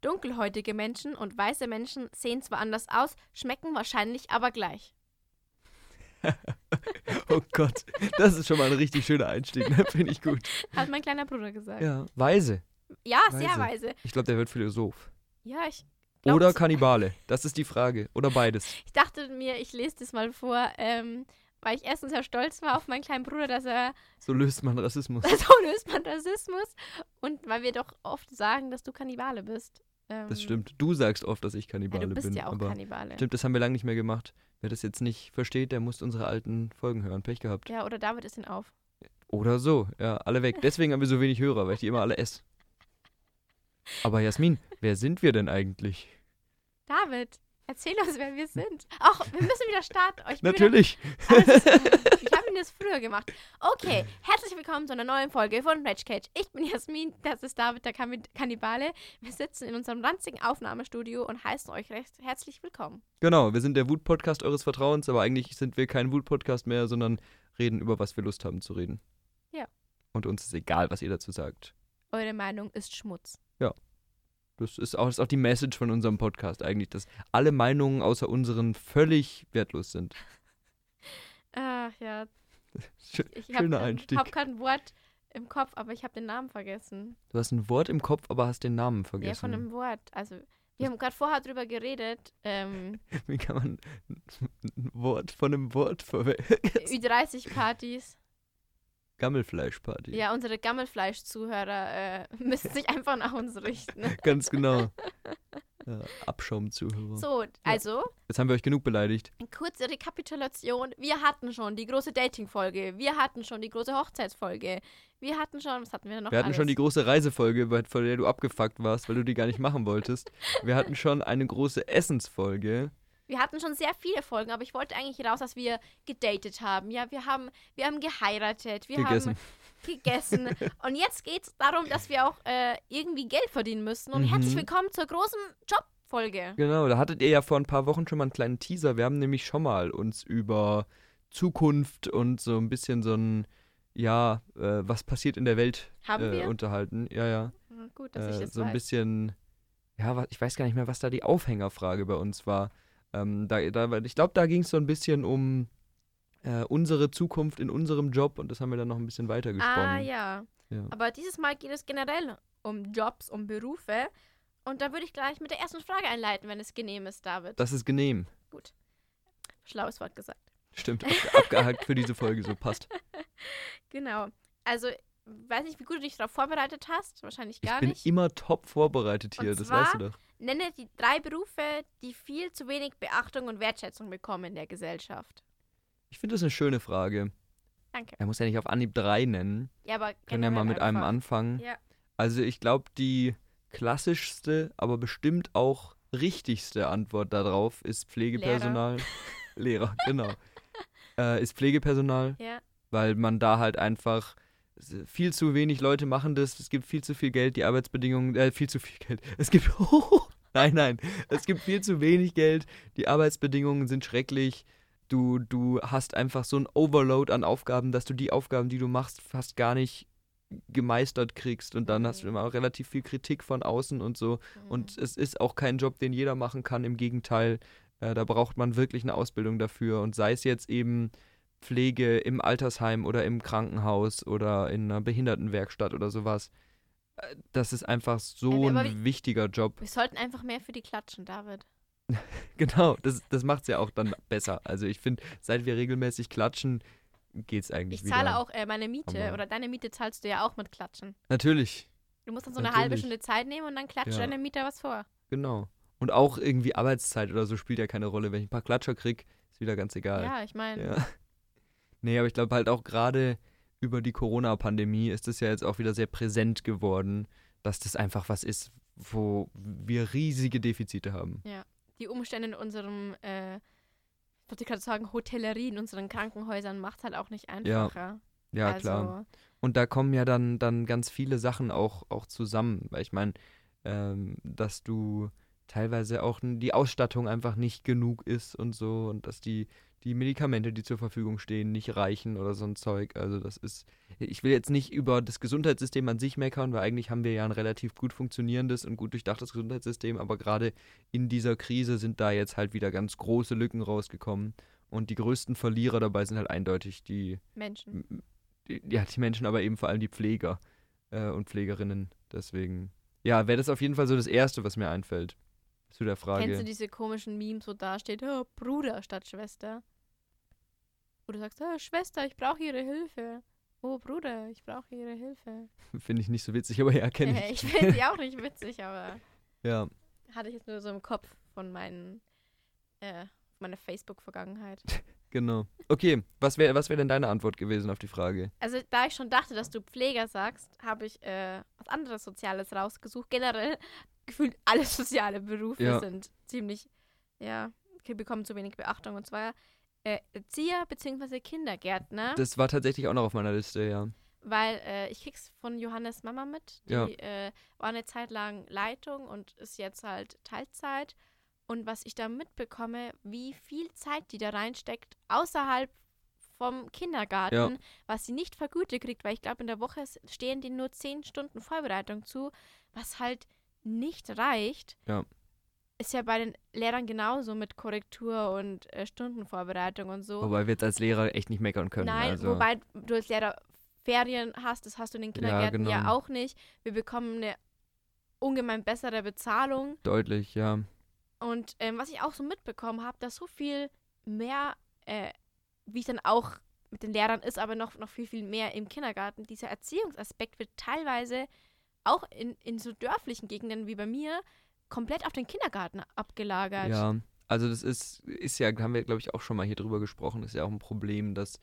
Dunkelhäutige Menschen und weiße Menschen sehen zwar anders aus, schmecken wahrscheinlich aber gleich. oh Gott, das ist schon mal ein richtig schöner Einstieg, ne? finde ich gut. Hat mein kleiner Bruder gesagt. Ja, weise. Ja, sehr weise. Ich glaube, der wird Philosoph. Ja, ich. Oder. Kannibale, das ist die Frage. Oder beides. Ich dachte mir, ich lese das mal vor, ähm, weil ich erstens sehr stolz war auf meinen kleinen Bruder, dass er So löst man Rassismus. so löst man Rassismus und weil wir doch oft sagen, dass du Kannibale bist. Ähm, Das stimmt. Du sagst oft, dass ich Ja, Kannibale du bist bin. ja auch aber Kannibale. Stimmt, das haben wir lange nicht mehr gemacht. Wer das jetzt nicht versteht, der muss unsere alten Folgen hören. Pech gehabt. Ja, oder David ist ihn auf. Oder so. Ja, alle weg. Deswegen haben wir so wenig Hörer, weil ich die immer alle esse. Aber Jasmin, wer sind wir denn eigentlich? David, erzähl uns, wer wir sind. Ach, wir müssen wieder starten. Oh, ich Natürlich. Wieder, ist, ich habe ihn das früher gemacht. Okay, herzlich willkommen zu einer neuen Folge von Rage Cage. Ich bin Jasmin, das ist David, der Kann- Kannibale. Wir sitzen in unserem ranzigen Aufnahmestudio und heißen euch recht herzlich willkommen. Genau, wir sind der Wut-Podcast eures Vertrauens, aber eigentlich sind wir kein Wut-Podcast mehr, sondern reden über was wir Lust haben zu reden. Ja. Und uns ist egal, was ihr dazu sagt. Eure Meinung ist Schmutz. Das ist auch, das ist auch die Message von unserem Podcast eigentlich, dass alle Meinungen außer unseren völlig wertlos sind. Ach ja, Schö- ich Schöner habe Einstieg. hab kein Wort im Kopf, aber ich habe den Namen vergessen. Du hast ein Wort im Kopf, aber hast den Namen Ja, vergessen. von einem Wort. Also, wir haben gerade vorher drüber geredet. Ähm, Wie kann man ein Wort von einem Wort verwechseln? Ü30-Partys. Gammelfleischparty. Ja, unsere Gammelfleisch-Zuhörer äh, müssen sich einfach nach uns richten. Ganz genau. Ja, Abschaumzuhörer. So, also, Jetzt haben wir euch genug beleidigt. kurze Rekapitulation. Wir hatten schon die große Dating-Folge. Wir hatten schon die große Hochzeitsfolge. Wir hatten schon, was hatten wir noch Wir hatten alles? schon die große Reisefolge, von der du abgefuckt warst, weil du die gar nicht machen wolltest. Wir hatten schon eine große Essensfolge. Wir hatten schon sehr viele Folgen, aber ich wollte eigentlich raus, dass wir gedatet haben. Ja, wir haben, wir haben geheiratet, wir Gegessen. haben gegessen. Und jetzt geht es darum, dass wir auch äh, irgendwie Geld verdienen müssen. Und Mhm. herzlich willkommen zur großen Jobfolge. Genau, da hattet ihr ja vor ein paar Wochen schon mal einen kleinen Teaser. Wir haben nämlich schon mal uns über Zukunft und so ein bisschen so ein, ja, äh, was passiert in der Welt Haben äh, wir? unterhalten. Ja, ja. Ah, Gut, dass ich Äh, das so ein weiß. bisschen, ja, ich weiß gar nicht mehr, was da die Aufhängerfrage bei uns war. Ähm, da, da, ich glaube, da ging es so ein bisschen um äh, unsere Zukunft in unserem Job und das haben wir dann noch ein bisschen weiter gesponnen. Ah, ja. Ja. Aber dieses Mal geht es generell um Jobs, um Berufe. Und da würde ich gleich mit der ersten Frage einleiten, wenn es genehm ist, David. Das ist genehm. Gut. Schlaues Wort gesagt. Stimmt, ab, abgehakt für diese Folge, so passt. Genau. Also, weiß nicht, wie gut du dich darauf vorbereitet hast. Wahrscheinlich Ich gar bin nicht. immer top vorbereitet hier, Und das zwar- weißt du doch. Nenne die drei Berufe, die viel zu wenig Beachtung und Wertschätzung bekommen in der Gesellschaft. Ich finde das eine schöne Frage. Danke. Er muss ja nicht auf Anhieb drei nennen. Ja, aber Können ja mal mit einem anfangen. Ja. Also ich glaube, die klassischste, aber bestimmt auch richtigste Antwort darauf ist Pflegepersonal. Lehrer, genau. äh, ist Pflegepersonal, Ja. weil man da halt einfach viel zu wenig Leute machen das, es gibt viel zu viel Geld, die Arbeitsbedingungen, äh, viel zu viel Geld. Es gibt, nein, nein, es gibt viel zu wenig Geld, die Arbeitsbedingungen sind schrecklich. Du, du hast einfach so ein Overload an Aufgaben, dass du die Aufgaben, die du machst, fast gar nicht gemeistert kriegst und dann hast du immer auch relativ viel Kritik von außen und so. Mhm. Und es ist auch kein Job, den jeder machen kann. Im Gegenteil, äh, da braucht man wirklich eine Ausbildung dafür. Und sei es jetzt eben Pflege im Altersheim oder im Krankenhaus oder in einer Behindertenwerkstatt oder sowas. Äh, Das ist einfach so Ja, ein wichtiger Job. Wir sollten einfach mehr für die klatschen, David. Genau, das, das macht es ja auch dann besser. Also ich finde, seit wir regelmäßig klatschen, geht es eigentlich Ich wieder. zahle auch äh, meine Miete Aber- oder deine Miete zahlst du ja auch mit Klatschen. Natürlich, Du musst dann so eine halbe Natürlich. Stunde Zeit nehmen und dann klatscht Ja. deine Mieter was vor. genau. Und auch irgendwie Arbeitszeit oder so spielt ja keine Rolle. Wenn ich ein paar Klatscher krieg, ist wieder ganz egal. Ja, ich meine, Ja. Nee, aber ich glaube halt auch gerade über die Corona-Pandemie ist es ja jetzt auch wieder sehr präsent geworden, dass das einfach was ist, wo wir riesige Defizite haben. die Umstände in unserem, äh, ich wollte gerade sagen, Hotellerie in unseren Krankenhäusern macht halt auch nicht einfacher. Ja, also, klar. Und da kommen ja dann, dann ganz viele Sachen auch, auch zusammen. Weil ich meine, ähm, dass du teilweise auch die Ausstattung einfach nicht genug ist und so und dass die, die Medikamente, die zur Verfügung stehen, nicht reichen oder so ein Zeug. Also das ist, ich will jetzt nicht über das Gesundheitssystem an sich meckern, weil eigentlich haben wir ja ein relativ gut funktionierendes und gut durchdachtes Gesundheitssystem, aber gerade in dieser Krise sind da jetzt halt wieder ganz große Lücken rausgekommen. Und die größten Verlierer dabei sind halt eindeutig die Menschen. Die, ja, die Menschen, aber eben vor allem die Pfleger äh, und Pflegerinnen. Deswegen, ja, wäre das auf jeden Fall so das Erste, was mir einfällt. Zu der Frage. Kennst du diese komischen Memes, wo da steht, oh, Bruder statt Schwester? Wo du sagst, oh, Schwester, ich brauche ihre Hilfe. Oh, Bruder, ich brauche ihre Hilfe. Finde ich nicht so witzig, aber ja, kenne ich. ich finde sie auch nicht witzig, aber. Ja. Hatte ich jetzt nur so im Kopf von meinen, äh, meiner Facebook-Vergangenheit. genau. Okay, was wäre was wär denn deine Antwort gewesen auf die Frage? Also, da ich schon dachte, dass du Pfleger sagst, habe ich äh, was anderes Soziales rausgesucht. Generell gefühlt alle soziale Berufe ja. sind ziemlich, ja, bekommen zu wenig Beachtung. Und zwar äh, Erzieher bzw. Kindergärtner. Das war tatsächlich auch noch auf meiner Liste, ja. Weil äh, ich krieg's von Johannes Mama mit. Die ja. äh, war eine Zeit lang Leitung und ist jetzt halt Teilzeit. Und was ich da mitbekomme, wie viel Zeit die da reinsteckt, außerhalb vom Kindergarten, ja. was sie nicht vergütet kriegt, weil ich glaube, in der Woche stehen denen nur zehn Stunden Vorbereitung zu, was halt nicht reicht. Ja ist ja bei den Lehrern genauso mit Korrektur und äh, Stundenvorbereitung und so. Wobei wir jetzt als Lehrer echt nicht meckern können. Nein, also. wobei du als Lehrer Ferien hast, das hast du in den Kindergärten ja, genau. ja auch nicht. Wir bekommen eine ungemein bessere Bezahlung. Deutlich, ja. Und ähm, was ich auch so mitbekommen habe, dass so viel mehr, äh, wie es dann auch mit den Lehrern ist, aber noch, noch viel, viel mehr im Kindergarten, dieser Erziehungsaspekt wird teilweise auch in, in so dörflichen Gegenden wie bei mir komplett auf den Kindergarten abgelagert. Ja, also das ist, ist ja, haben wir, glaube ich, auch schon mal hier drüber gesprochen, ist ja auch ein Problem, dass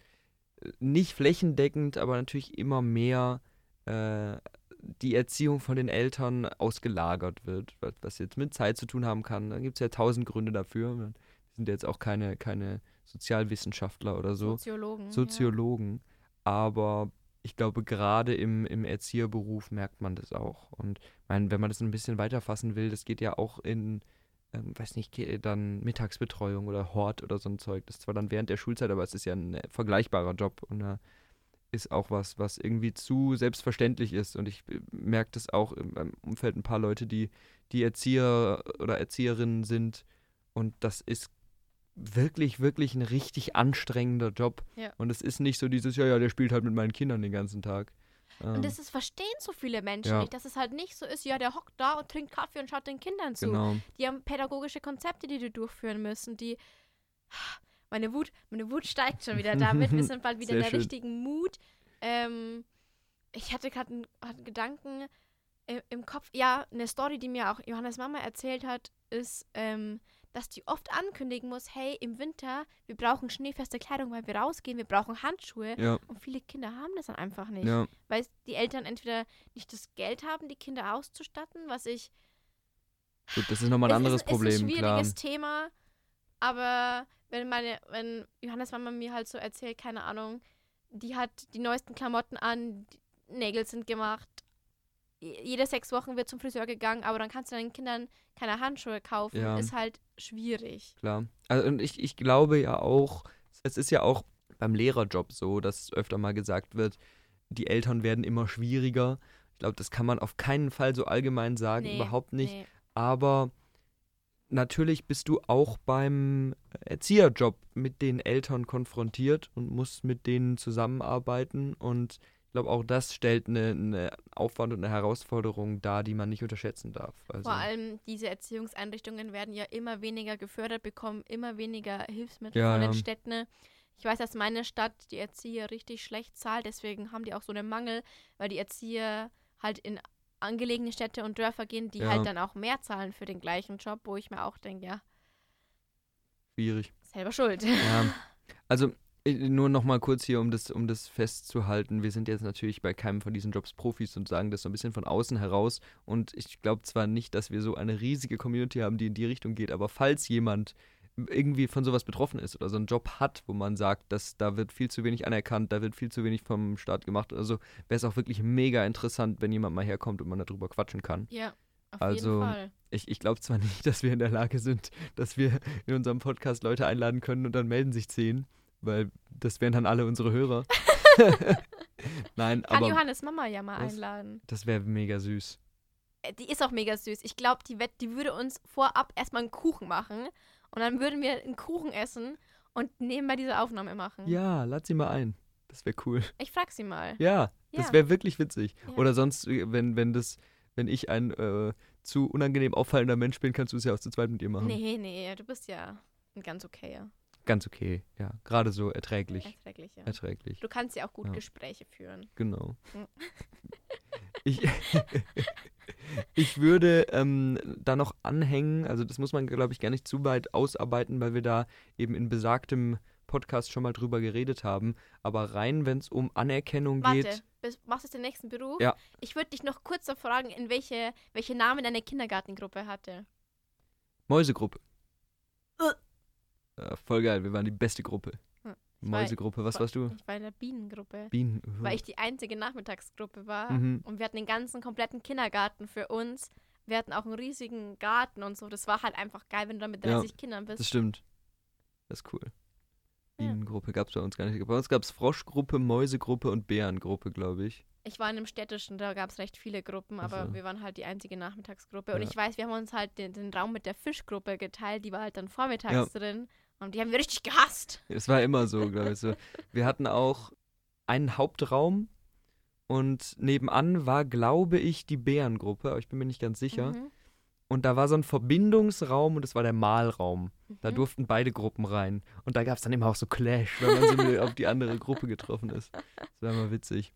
äh, nicht flächendeckend, aber natürlich immer mehr äh, die Erziehung von den Eltern ausgelagert wird, was, was jetzt mit Zeit zu tun haben kann. Da gibt es ja tausend Gründe dafür. Wir sind jetzt auch keine, keine Sozialwissenschaftler oder so. Soziologen. Soziologen. Ja. Aber ich glaube, gerade im, im Erzieherberuf merkt man das auch. Und mein, wenn man das ein bisschen weiterfassen will, das geht ja auch in, ähm, weiß nicht, dann Mittagsbetreuung oder Hort oder so ein Zeug. Das ist zwar dann während der Schulzeit, aber es ist ja ein äh, vergleichbarer Job und da ist auch was, was irgendwie zu selbstverständlich ist. Und ich äh, merke das auch im Umfeld ein paar Leute, die, die Erzieher oder Erzieherinnen sind. Und das ist wirklich, wirklich ein richtig anstrengender Job. Ja. Und es ist nicht so dieses, ja, ja, der spielt halt mit meinen Kindern den ganzen Tag. Ähm, und das ist, verstehen so viele Menschen ja. nicht, dass es halt nicht so ist, ja, der hockt da und trinkt Kaffee und schaut den Kindern zu. Genau. Die haben pädagogische Konzepte, die die durchführen müssen, die meine Wut, meine Wut steigt schon wieder damit. Wir sind bald wieder Sehr in der schön. richtigen Mut. Ähm, ich hatte gerade einen, einen, Gedanken äh, im Kopf. Ja, eine Story, die mir auch Johannes Mama erzählt hat, ist, ähm, dass die oft ankündigen muss, hey, im Winter, wir brauchen schneefeste Kleidung, weil wir rausgehen, wir brauchen Handschuhe. Ja. Und viele Kinder haben das dann einfach nicht. Ja. Weil die Eltern entweder nicht das Geld haben, die Kinder auszustatten, was ich. Gut, das ist nochmal ein anderes ist, Problem, ist ein schwieriges klar. Thema. Aber wenn meine, wenn Johannes Mama mir halt so erzählt, keine Ahnung, die hat die neuesten Klamotten an, Nägel sind gemacht, jede sechs Wochen wird zum Friseur gegangen, aber dann kannst du deinen Kindern keine Handschuhe kaufen. Ja. Ist halt schwierig. Klar. Also und ich, ich glaube ja auch, es ist ja auch beim Lehrerjob so, dass öfter mal gesagt wird, die Eltern werden immer schwieriger. Ich glaube, das kann man auf keinen Fall so allgemein sagen, nee, überhaupt nicht. Nee. Aber natürlich bist du auch beim Erzieherjob mit den Eltern konfrontiert und musst mit denen zusammenarbeiten und glaube, auch das stellt eine, eine, Aufwand und eine Herausforderung dar, die man nicht unterschätzen darf. Also Vor allem diese Erziehungseinrichtungen werden ja immer weniger gefördert, bekommen immer weniger Hilfsmittel ja, von den ja. Städten. Ich weiß, dass meine Stadt die Erzieher richtig schlecht zahlt, deswegen haben die auch so einen Mangel, weil die Erzieher halt in angelegene Städte und Dörfer gehen, die ja. halt dann auch mehr zahlen für den gleichen Job, wo ich mir auch denke, ja. Schwierig. Selber schuld. Ja. Also nur noch mal kurz hier, um das, um das festzuhalten. Wir sind jetzt natürlich bei keinem von diesen Jobs Profis und sagen das so ein bisschen von außen heraus. Und ich glaube zwar nicht, dass wir so eine riesige Community haben, die in die Richtung geht, aber falls jemand irgendwie von sowas betroffen ist oder so einen Job hat, wo man sagt, dass da wird viel zu wenig anerkannt, da wird viel zu wenig vom Staat gemacht. Also wäre es auch wirklich mega interessant, wenn jemand mal herkommt und man darüber quatschen kann. Ja, Auf Also, jeden Fall. Ich, ich glaube zwar nicht, dass wir in der Lage sind, dass wir in unserem Podcast Leute einladen können und dann melden sich zehn, weil das wären dann alle unsere Hörer. Nein, Kann aber Johannes Mama ja mal was? einladen. das wäre mega süß. Äh, Die ist auch mega süß. Ich glaube, die, wett- die würde uns vorab erstmal einen Kuchen machen und dann würden wir einen Kuchen essen und nebenbei diese Aufnahme machen. Ja, lad sie mal ein. Das wäre cool. Ich frag sie mal. Ja, das Ja. wäre wirklich witzig. Ja. Oder sonst, äh, wenn, wenn das, wenn ich ein äh, zu unangenehm auffallender Mensch bin, kannst du es ja auch zu zweit mit ihr machen. Nee, nee, du bist ja ein ganz okayer. Ganz okay, ja. Gerade so erträglich. Erträglich, ja. Erträglich, Du kannst ja auch gut Ja. Gespräche führen. genau. Mhm. Ich, ich würde ähm, da noch anhängen, also das muss man, glaube ich, gar nicht zu weit ausarbeiten, weil wir da eben in besagtem Podcast schon mal drüber geredet haben. Aber rein, wenn es um Anerkennung geht. Warte, bis, machst du jetzt den nächsten Beruf? Ja. Ich würde dich noch kurz noch fragen, in welche, welche Namen deine Kindergartengruppe hatte. Mäusegruppe. Äh. Ja, voll geil, wir waren die beste Gruppe. War- Mäusegruppe, was war- warst du? Ich war in der Bienengruppe. Bienen. Weil ich die einzige Nachmittagsgruppe war. Mhm. Und wir hatten den ganzen kompletten Kindergarten für uns. Wir hatten auch einen riesigen Garten und so. Das war halt einfach geil, wenn du da mit Ja, 30 Kindern bist. Das stimmt. Das ist cool. Ja. Bienengruppe gab es bei uns gar nicht. Bei uns gab es Froschgruppe, Mäusegruppe und Bärengruppe, glaube ich. Ich war in einem städtischen, da gab es recht viele Gruppen, aber so. wir waren halt die einzige Nachmittagsgruppe. Und Ja. ich weiß, wir haben uns halt den, den Raum mit der Fischgruppe geteilt, die war halt dann vormittags drin. Und die haben wir richtig gehasst. Es war immer so, glaube ich. So. Wir hatten auch einen Hauptraum und nebenan war, glaube ich, die Bärengruppe, aber ich bin mir nicht ganz sicher. Mhm. Und da war so ein Verbindungsraum und das war der Malraum. Da Mhm. durften beide Gruppen rein. Und da gab es dann immer auch so Clash, wenn man so auf die andere Gruppe getroffen ist. Das war immer witzig.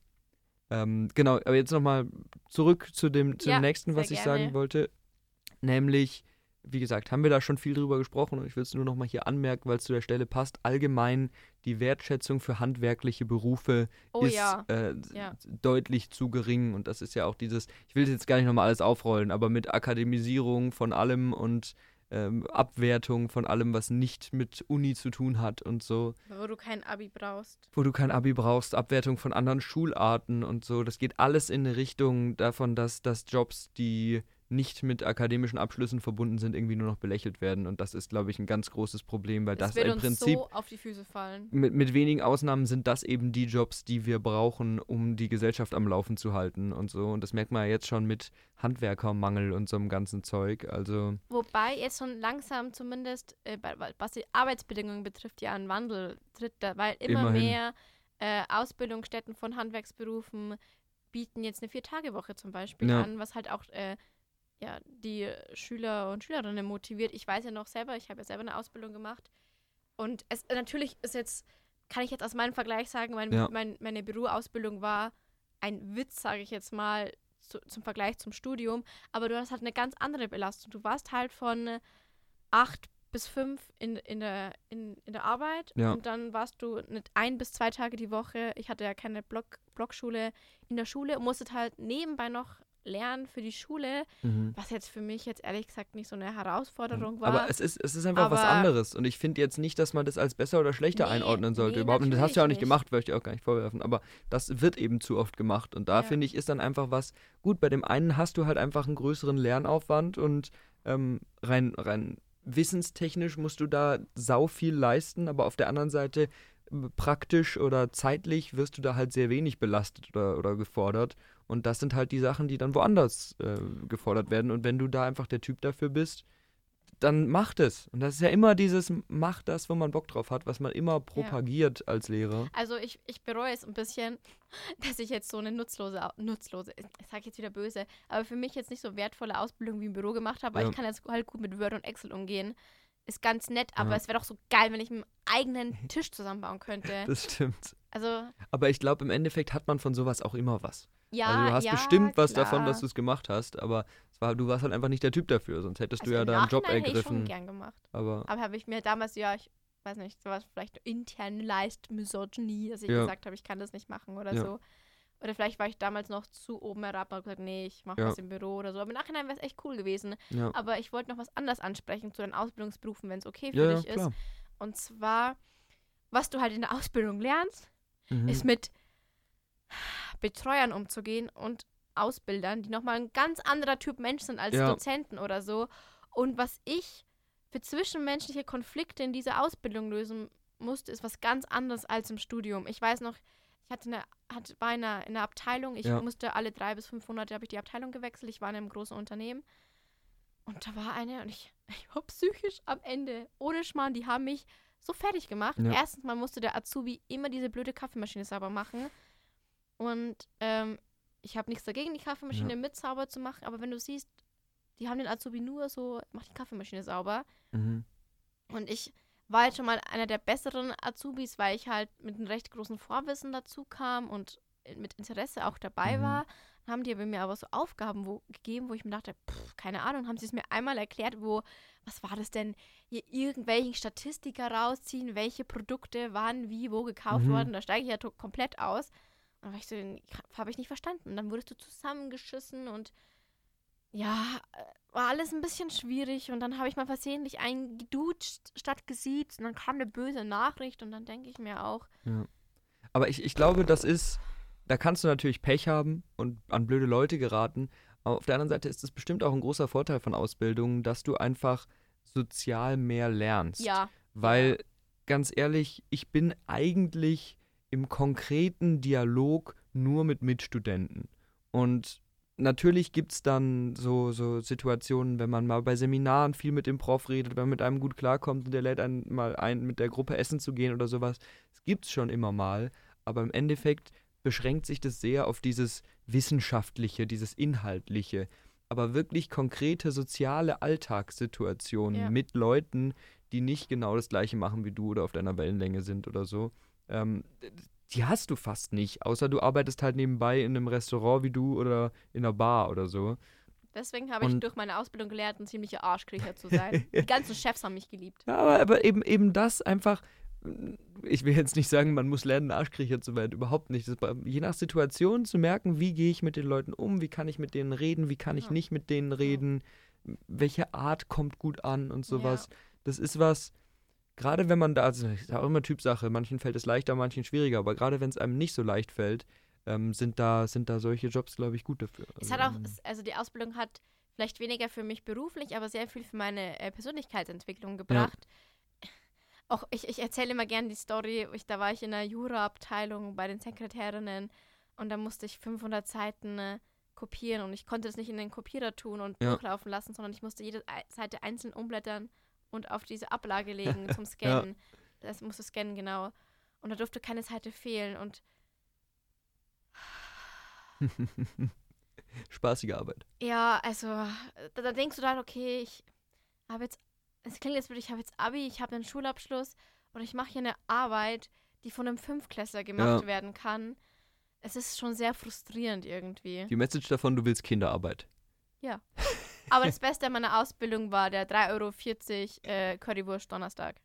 Ähm, genau, aber jetzt nochmal zurück zu dem, zu Ja, dem nächsten, was ich gerne. sagen wollte. Nämlich, wie gesagt, haben wir da schon viel drüber gesprochen und ich will es nur nochmal hier anmerken, weil es zu der Stelle passt. Allgemein die Wertschätzung für handwerkliche Berufe Oh ist ja. äh, Ja. deutlich zu gering. Und das ist ja auch dieses, ich will jetzt gar nicht nochmal alles aufrollen, aber mit Akademisierung von allem und ähm, Abwertung von allem, was nicht mit Uni zu tun hat und so, Wo du kein Abi brauchst. wo du kein Abi brauchst, Abwertung von anderen Schularten und so. Das geht alles in eine Richtung davon, dass, dass Jobs, die nicht mit akademischen Abschlüssen verbunden sind, irgendwie nur noch belächelt werden. Und das ist, glaube ich, ein ganz großes Problem, weil Das das, wird im Prinzip so auf die Füße fallen. mit, mit wenigen Ausnahmen sind das eben die Jobs, die wir brauchen, um die Gesellschaft am Laufen zu halten und so. Und das merkt man ja jetzt schon mit Handwerkermangel und so einem ganzen Zeug. Also, Wobei jetzt schon langsam zumindest, äh, was die Arbeitsbedingungen betrifft, ja ein Wandel tritt, da, weil immer Immerhin. mehr äh, Ausbildungsstätten von Handwerksberufen bieten jetzt eine Vier-Tage-Woche zum Beispiel Ja. an, was halt auch äh, ja, die Schüler und Schülerinnen motiviert. Ich weiß ja noch selber, ich habe ja selber eine Ausbildung gemacht und es natürlich ist jetzt, kann ich jetzt aus meinem Vergleich sagen, mein, Ja. mein, meine Büroausbildung war ein Witz, sage ich jetzt mal, zu, zum Vergleich zum Studium, aber du hast halt eine ganz andere Belastung. Du warst halt von acht bis fünf in, in, der, in, in der Arbeit Ja. und dann warst du nicht ein bis zwei Tage die Woche. Ich hatte ja keine Block, Blockschule in der Schule und musstet halt nebenbei noch lernen für die Schule, mhm. was jetzt für mich jetzt ehrlich gesagt nicht so eine Herausforderung war. aber es ist, es ist einfach was Aber- anderes. Und ich finde jetzt nicht, dass man das als besser oder schlechter Nee, einordnen sollte. nee, Überhaupt. Und das hast du ja auch nicht natürlich gemacht, möchte ich auch gar nicht vorwerfen. Aber das wird eben zu oft gemacht. Und da Ja. finde ich, ist dann einfach was, gut, bei dem einen hast du halt einfach einen größeren Lernaufwand und ähm, rein, rein wissenstechnisch musst du da sau viel leisten, aber auf der anderen Seite praktisch oder zeitlich wirst du da halt sehr wenig belastet oder, oder gefordert. Und das sind halt die Sachen, die dann woanders äh, gefordert werden. Und wenn du da einfach der Typ dafür bist, dann mach das. Und das ist ja immer dieses, mach das, wo man Bock drauf hat, was man immer propagiert als Lehrer. Also ich, ich bereue es ein bisschen, dass ich jetzt so eine nutzlose, nutzlose, ich sage jetzt wieder böse, aber für mich jetzt nicht so wertvolle Ausbildung wie im Büro gemacht habe, weil Ja. ich kann jetzt halt gut mit Word und Excel umgehen. Ist ganz nett, aber Ja. es wäre doch so geil, wenn ich einen eigenen Tisch zusammenbauen könnte. Das stimmt. Also, Aber ich glaube, im Endeffekt hat man von sowas auch immer was. ja, also du hast ja, bestimmt was klar. davon, dass du es gemacht hast, aber war, du warst halt einfach nicht der Typ dafür, sonst hättest also du ja da einen Job Nachhinein hätte ich ergriffen. schon gern gemacht. Aber Aber habe ich mir damals, ja, ich weiß nicht, sowas vielleicht internalized Misogynie, dass ich Ja. gesagt habe, ich kann das nicht machen oder so. Oder vielleicht war ich damals noch zu oben herab und habe gesagt, nee, ich mache Ja. was im Büro oder so. Aber im Nachhinein wäre es echt cool gewesen. ja, Aber ich wollte noch was anderes ansprechen zu den Ausbildungsberufen, wenn es okay für ja, dich ist. Und zwar, was du halt in der Ausbildung lernst, Mhm. ist mit Betreuern umzugehen und Ausbildern, die nochmal ein ganz anderer Typ Mensch sind als. Dozenten oder so. Und was ich für zwischenmenschliche Konflikte in dieser Ausbildung lösen musste, ist was ganz anderes als im Studium. Ich weiß noch, ich hatte eine, hatte, war in einer, in einer Abteilung, ich Ja. musste alle drei bis fünf Monate habe ich die Abteilung gewechselt, ich war in einem großen Unternehmen. Und da war eine und ich, ich war psychisch am Ende. Ohne Schmarrn, die haben mich so fertig gemacht. Ja. Erstens mal musste der Azubi immer diese blöde Kaffeemaschine sauber machen. Und ähm, ich habe nichts dagegen, die Kaffeemaschine mit sauber zu machen. Aber wenn du siehst, die haben den Azubi nur so, mach die Kaffeemaschine sauber. Mhm. Und ich war jetzt schon mal einer der besseren Azubis, weil ich halt mit einem recht großen Vorwissen dazu kam und mit Interesse auch dabei Mhm. war. Dann haben die aber mir aber so Aufgaben wo, gegeben, wo ich mir dachte, pff, keine Ahnung, haben sie es mir einmal erklärt, wo, was war das denn, hier irgendwelchen Statistiker rausziehen, welche Produkte wann, wie, wo gekauft Mhm. wurden. Da steige ich ja komplett aus. Und dann war ich so, habe ich nicht verstanden. Und dann wurdest du zusammengeschissen und ja, äh, war alles ein bisschen schwierig und dann habe ich mal versehentlich einen gedutscht statt gesiezt und dann kam eine böse Nachricht und dann denke ich mir auch, Aber ich, ich glaube, das ist, da kannst du natürlich Pech haben und an blöde Leute geraten. Aber auf der anderen Seite ist es bestimmt auch ein großer Vorteil von Ausbildungen, dass du einfach sozial mehr lernst. ja, Weil, ganz ehrlich, ich bin eigentlich im konkreten Dialog nur mit Mitstudenten. Und natürlich gibt es dann so, so Situationen, wenn man mal bei Seminaren viel mit dem Prof redet, wenn man mit einem gut klarkommt und der lädt einen mal ein, mit der Gruppe essen zu gehen oder sowas. Das gibt es schon immer mal. Aber im Endeffekt beschränkt sich das sehr auf dieses Wissenschaftliche, dieses Inhaltliche. Aber wirklich konkrete soziale Alltagssituationen Ja. mit Leuten, die nicht genau das gleiche machen wie du oder auf deiner Wellenlänge sind oder so, ähm, die hast du fast nicht. Außer du arbeitest halt nebenbei in einem Restaurant wie du oder in einer Bar oder so. deswegen habe ich Und- durch meine Ausbildung gelernt, ein ziemlicher Arschkriecher zu sein. Die ganzen Chefs haben mich geliebt. Ja, aber, aber eben, eben das einfach. Ich will jetzt nicht sagen, man muss lernen, ein Arschkriecher zu werden, überhaupt nicht. Ist je nach Situation zu merken, wie gehe ich mit den Leuten um, wie kann ich mit denen reden, wie kann ich Ja. nicht mit denen reden, welche Art kommt gut an und sowas. Das ist was, gerade wenn man da, also das ist auch immer Typsache, manchen fällt es leichter, manchen schwieriger, aber gerade wenn es einem nicht so leicht fällt, ähm, sind, da, sind da solche Jobs, glaube ich, gut dafür. Es hat auch, Ähm, es- also die Ausbildung hat vielleicht weniger für mich beruflich, aber sehr viel für meine äh, Persönlichkeitsentwicklung gebracht. Auch ich, ich erzähle immer gerne die Story. Ich, da war ich in der Jura-Abteilung bei den Sekretärinnen und da musste ich 500 Seiten äh, kopieren und ich konnte das nicht in den Kopierer tun und Ja. durchlaufen lassen, sondern ich musste jede Ei- Seite einzeln umblättern und auf diese Ablage legen zum Scannen. Das musste scannen, genau. Und da durfte keine Seite fehlen und Spaßige Arbeit. Ja, also da, da denkst du dann, okay, ich habe jetzt, es klingt jetzt wirklich, ich habe jetzt Abi, ich habe einen Schulabschluss und ich mache hier eine Arbeit, die von einem Fünfklässler gemacht Ja. werden kann. Es ist schon sehr frustrierend irgendwie. Die Message davon, du willst Kinderarbeit. Aber das Beste an meiner Ausbildung war der 3,40 Euro äh, Currywurst Donnerstag.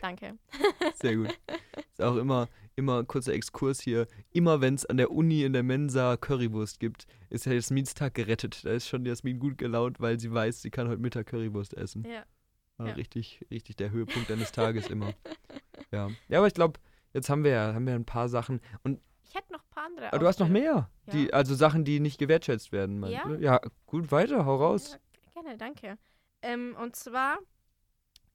Danke. Sehr gut. Ist auch immer, immer kurzer Exkurs hier. Immer wenn es an der Uni in der Mensa Currywurst gibt, ist ja Jasmins Tag gerettet. Da ist schon Jasmin gut gelaunt, weil sie weiß, sie kann heute Mittag Currywurst essen. Ja. War Ja. richtig, richtig der Höhepunkt deines Tages immer. Ja. Ja, aber ich glaube, jetzt haben wir ja haben wir ein paar Sachen. Und Ich hätte noch ein paar andere. aber du hast noch mehr. Die, also Sachen, die nicht gewertschätzt werden. meinst Ja. du? Ja, gut, weiter, hau raus. Ja, gerne, danke. Ähm, und zwar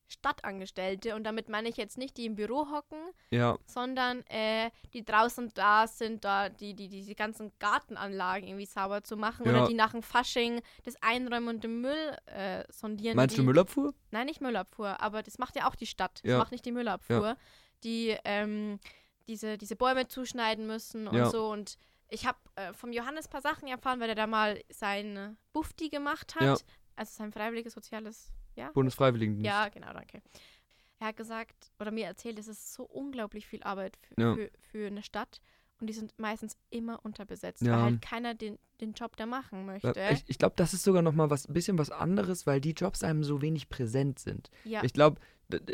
Stadtangestellte und damit meine ich jetzt nicht die im Büro hocken, Ja, sondern äh, die draußen da sind, da die, die diese ganzen Gartenanlagen irgendwie sauber zu machen Ja. oder die nach dem Fasching das Einräumen und den Müll äh, sondieren. meinst die, du Müllabfuhr? Nein, nicht Müllabfuhr, aber das macht ja auch die Stadt. Das Ja. macht nicht die Müllabfuhr. Die ähm, diese, diese Bäume zuschneiden müssen und Ja. so. Und ich habe äh, vom Johannes ein paar Sachen erfahren, weil er da mal sein äh, Bufti gemacht hat. Ja. Also sein freiwilliges soziales, ja? Bundesfreiwilligendienst. Ja, genau, danke. Er hat gesagt oder mir erzählt, es ist so unglaublich viel Arbeit für, Ja. für, für eine Stadt und die sind meistens immer unterbesetzt, Ja. weil halt keiner den, den Job da machen möchte. Ja, Ich, ich glaube, das ist sogar noch mal was, ein bisschen was anderes, weil die Jobs einem so wenig präsent sind. ja, Ich glaube,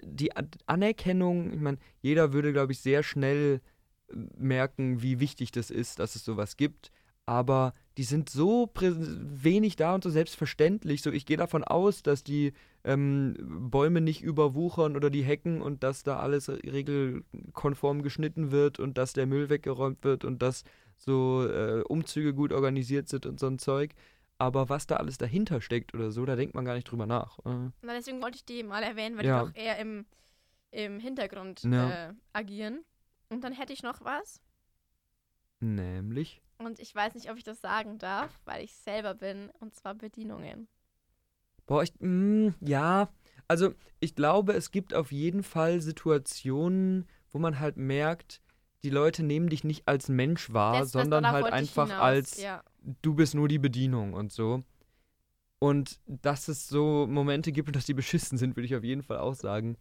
die An- Anerkennung, ich meine, jeder würde, glaube ich, sehr schnell äh, merken, wie wichtig das ist, dass es sowas gibt. Aber die sind so wenig da und so selbstverständlich. So, ich gehe davon aus, dass die ähm, Bäume nicht überwuchern oder die Hecken und dass da alles regelkonform geschnitten wird und dass der Müll weggeräumt wird und dass so äh, Umzüge gut organisiert sind und so ein Zeug. Aber was da alles dahinter steckt oder so, da denkt man gar nicht drüber nach. Äh, Na, deswegen wollte ich die mal erwähnen, weil Ja. die doch eher im, im Hintergrund Ja. äh, agieren. Und dann hätte ich noch was. nämlich. Und ich weiß nicht, ob ich das sagen darf, weil ich selber bin. Und zwar Bedienungen. Boah, ich, mm, ja, also ich glaube, es gibt auf jeden Fall Situationen, wo man halt merkt, die Leute nehmen dich nicht als Mensch wahr, Das- sondern halt einfach hinaus, als Ja. Du bist nur die Bedienung und so. Und dass es so Momente gibt und dass die beschissen sind, würde ich auf jeden Fall auch sagen.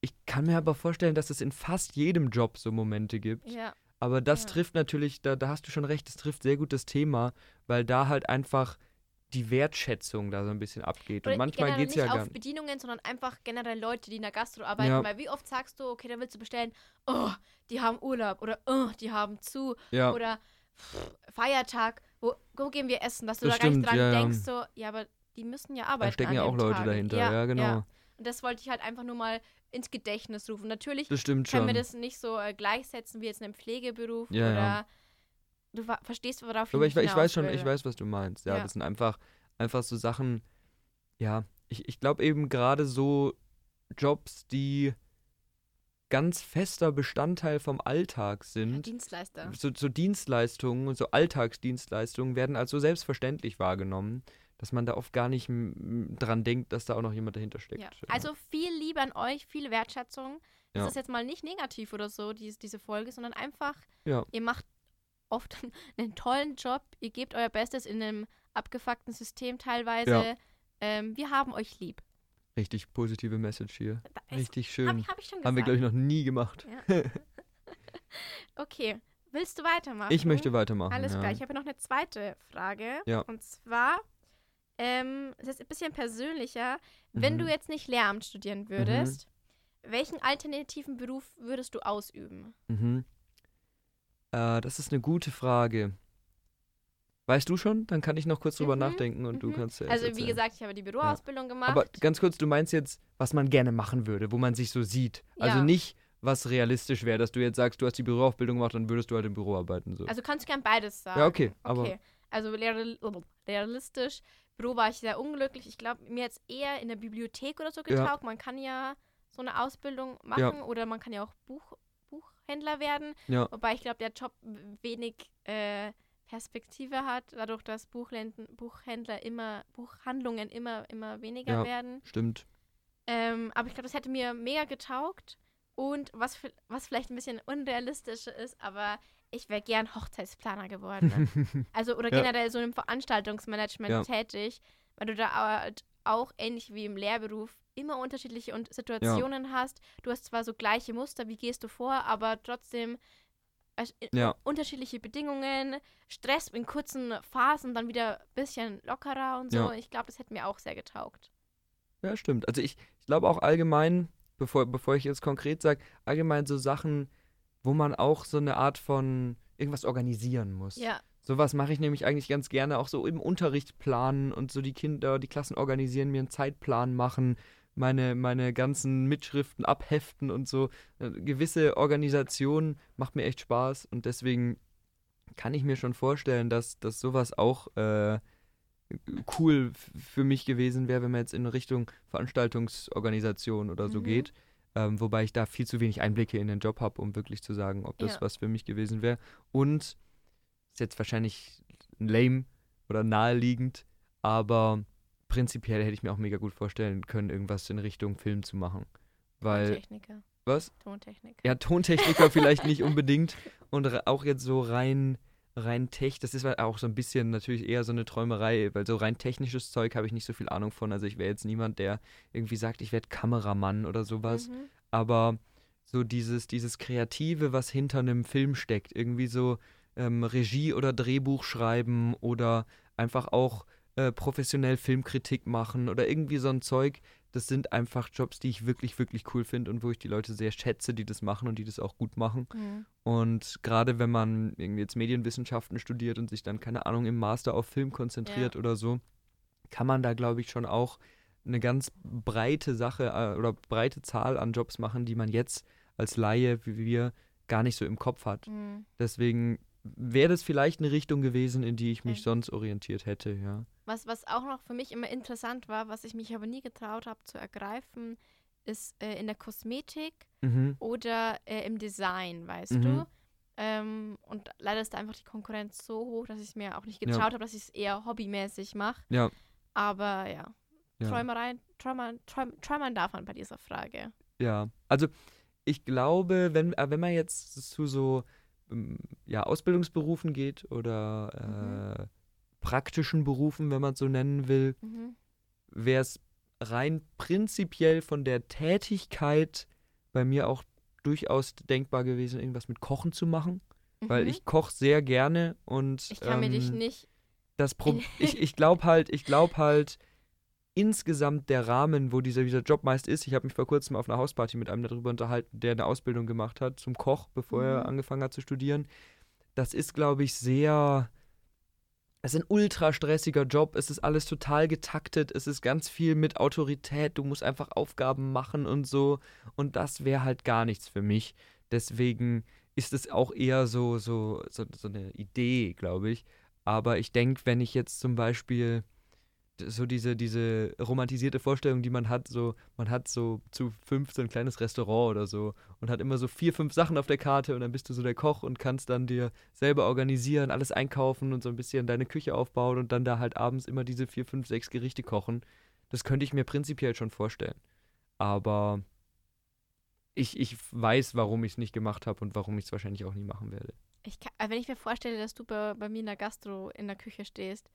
Ich kann mir aber vorstellen, dass es in fast jedem Job so Momente gibt. ja. Aber das Ja. trifft natürlich, da, da hast du schon recht, das trifft sehr gut das Thema, weil da halt einfach die Wertschätzung da so ein bisschen abgeht. Oder Und manchmal geht es nicht ja auf gar nicht. Bedienungen, sondern einfach generell Leute, die in der Gastro arbeiten. Ja. Weil wie oft sagst du, okay, da willst du bestellen, oh, die haben Urlaub oder oh, die haben zu Ja, oder pff, Feiertag, wo, wo gehen wir essen, dass du Das da gar nicht stimmt, dran ja, ja. denkst, so, ja, aber die müssen ja arbeiten. da stecken ja auch Leute Tag. dahinter. Ja, genau. Und das wollte ich halt einfach nur mal ins Gedächtnis rufen. Natürlich stimmt können wir das nicht so äh, gleichsetzen wie jetzt einen Pflegeberuf Ja, oder ja. du verstehst, worauf Aber ich, hinaus ich weiß schon, ich weiß, was du meinst. Ja, Ja. das sind einfach, einfach so Sachen, ja, ich, ich glaube eben gerade so Jobs, die ganz fester Bestandteil vom Alltag sind. Dienstleister. so, so Dienstleistungen, so Alltagsdienstleistungen werden als so selbstverständlich wahrgenommen, dass man da oft gar nicht dran denkt, dass da auch noch jemand dahinter steckt. Ja. Also viel Liebe an euch, viel Wertschätzung. Das Ja. ist jetzt mal nicht negativ oder so, dies, diese Folge, sondern einfach, Ja. ihr macht oft einen tollen Job, ihr gebt euer Bestes in einem abgefuckten System teilweise. Ähm, wir haben euch lieb. Richtig positive Message hier. Richtig Hab, schön. hab ich schon gesagt. Haben wir, glaube ich, noch nie gemacht. Ja. okay, willst du weitermachen? Ich möchte weitermachen. Alles ja. klar, ich habe noch eine zweite Frage. Ja. Und zwar, ähm, es ist ein bisschen persönlicher. Wenn Mhm. du jetzt nicht Lehramt studieren würdest, welchen alternativen Beruf würdest du ausüben? Mhm. Äh, das ist eine gute Frage. Weißt du schon? Dann kann ich noch kurz drüber Mhm, nachdenken und du Mhm. kannst ja Also wie gesagt, ich habe die Büroausbildung gemacht. Aber ganz kurz, du meinst jetzt, was man gerne machen würde, wo man sich so sieht. Also Ja. nicht, was realistisch wäre, dass du jetzt sagst, du hast die Büroaufbildung gemacht, dann würdest du halt im Büro arbeiten. So. also kannst du gern beides sagen. Ja, okay, aber- Okay. Also real- realistisch. Büro war ich sehr unglücklich. Ich glaube, mir jetzt eher in der Bibliothek oder so Ja. getaugt. Man kann ja so eine Ausbildung machen oder man kann ja auch Buch, Buchhändler werden. Ja. Wobei ich glaube, der Job wenig äh, Perspektive hat, dadurch, dass Buchländen, Buchhändler immer, Buchhandlungen immer, immer weniger Ja. werden. Stimmt. Ähm, aber ich glaube, das hätte mir mega getaugt. Und was, was vielleicht ein bisschen unrealistisch ist, aber ich wäre gern Hochzeitsplaner geworden. also oder Ja. generell so im Veranstaltungsmanagement Ja. tätig, weil du da halt auch ähnlich wie im Lehrberuf immer unterschiedliche Situationen hast. Du hast zwar so gleiche Muster, wie gehst du vor, aber trotzdem Ja. unterschiedliche Bedingungen, Stress in kurzen Phasen, dann wieder ein bisschen lockerer und so. Ja. Ich glaube, das hätte mir auch sehr getaugt. Ja, stimmt. Also ich, ich glaube auch allgemein, bevor, bevor ich jetzt konkret sage, allgemein so Sachen, wo man auch so eine Art von irgendwas organisieren muss. Ja, Sowas mache ich nämlich eigentlich ganz gerne, auch so im Unterricht planen und so die Kinder, die Klassen organisieren, mir einen Zeitplan machen, meine, meine ganzen Mitschriften abheften und so. Äh, Gewisse Organisation macht mir echt Spaß und deswegen kann ich mir schon vorstellen, dass, dass sowas auch äh, cool für mich gewesen wäre, wenn man jetzt in Richtung Veranstaltungsorganisation oder so Mhm. geht. Ähm, wobei ich da viel zu wenig Einblicke in den Job habe, um wirklich zu sagen, ob das Ja. was für mich gewesen wäre. Und ist jetzt wahrscheinlich lame oder naheliegend, aber prinzipiell hätte ich mir auch mega gut vorstellen können, irgendwas in Richtung Film zu machen. Weil, Tontechniker. was? Tontechniker. Ja, Tontechniker vielleicht nicht unbedingt und auch jetzt so rein, rein tech, das ist halt auch so ein bisschen natürlich eher so eine Träumerei, weil so rein technisches Zeug habe ich nicht so viel Ahnung von. Also ich wäre jetzt niemand, der irgendwie sagt, ich werde Kameramann oder sowas Mhm. aber so dieses, dieses Kreative, was hinter einem Film steckt, irgendwie so ähm, Regie oder Drehbuch schreiben oder einfach auch äh, professionell Filmkritik machen oder irgendwie so ein Zeug, das sind einfach Jobs, die ich wirklich, wirklich cool finde und wo ich die Leute sehr schätze, die das machen und die das auch gut machen. Mhm. Und gerade wenn man irgendwie jetzt Medienwissenschaften studiert und sich dann, keine Ahnung, im Master auf Film konzentriert oder so, kann man da, glaube ich, schon auch eine ganz breite Sache äh, oder breite Zahl an Jobs machen, die man jetzt als Laie wie wir gar nicht so im Kopf hat. Mhm. Deswegen wäre das vielleicht eine Richtung gewesen, in die ich mich Okay. sonst orientiert hätte, ja. Was, was auch noch für mich immer interessant war, was ich mich aber nie getraut habe zu ergreifen, ist äh, in der Kosmetik Mhm. oder äh, im Design, weißt Mhm. du? Ähm, und leider ist da einfach die Konkurrenz so hoch, dass ich mir auch nicht Ja. getraut habe, dass ich es eher hobbymäßig mache. Ja. Aber ja, Ja. Träumerei, träumern, träum, träumern darf man bei dieser Frage. Ja, also ich glaube, wenn, äh, wenn man jetzt zu so ja, Ausbildungsberufen geht oder äh, praktischen Berufen, wenn man es so nennen will, Mhm. wäre es rein prinzipiell von der Tätigkeit bei mir auch durchaus denkbar gewesen, irgendwas mit Kochen zu machen, weil Mhm. ich koche sehr gerne und Ich kann mir dich ähm, nicht. das Pro ich, ich glaube halt, ich glaube halt, insgesamt der Rahmen, wo dieser, dieser Job meist ist, ich habe mich vor kurzem auf einer Hausparty mit einem darüber unterhalten, der eine Ausbildung gemacht hat zum Koch, bevor Mhm. er angefangen hat zu studieren. Das ist, glaube ich, sehr. Es ist ein ultra stressiger Job, es ist alles total getaktet, es ist ganz viel mit Autorität, du musst einfach Aufgaben machen und so. Und das wäre halt gar nichts für mich. Deswegen ist es auch eher so, so, so, so eine Idee, glaube ich. Aber ich denke, wenn ich jetzt zum Beispiel so diese, diese romantisierte Vorstellung, die man hat, so, man hat so zu fünf so ein kleines Restaurant oder so und hat immer so vier, fünf Sachen auf der Karte und dann bist du so der Koch und kannst dann dir selber organisieren, alles einkaufen und so ein bisschen deine Küche aufbauen und dann da halt abends immer diese vier, fünf, sechs Gerichte kochen. Das könnte ich mir prinzipiell schon vorstellen. Aber ich, ich weiß, warum ich es nicht gemacht habe und warum ich es wahrscheinlich auch nie machen werde. Ich kann, äh, wenn ich mir vorstelle, dass du bei, bei mir in der Gastro in der Küche stehst.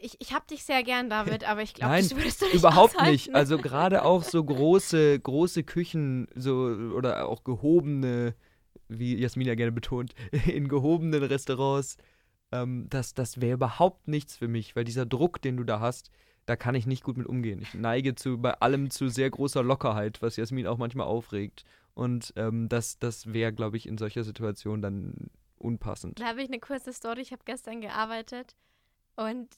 Ich, ich hab dich sehr gern, David, aber ich glaube, das würdest du nicht Überhaupt aushalten. nicht. Also gerade auch so große, große Küchen, so oder auch gehobene, wie Jasmin ja gerne betont, in gehobenen Restaurants, ähm, das, das wäre überhaupt nichts für mich, weil dieser Druck, den du da hast, da kann ich nicht gut mit umgehen. Ich neige zu bei allem zu sehr großer Lockerheit, was Jasmin auch manchmal aufregt. Und ähm, das, das wäre, glaube ich, in solcher Situation dann unpassend. Da habe ich eine kurze Story. Ich habe gestern gearbeitet und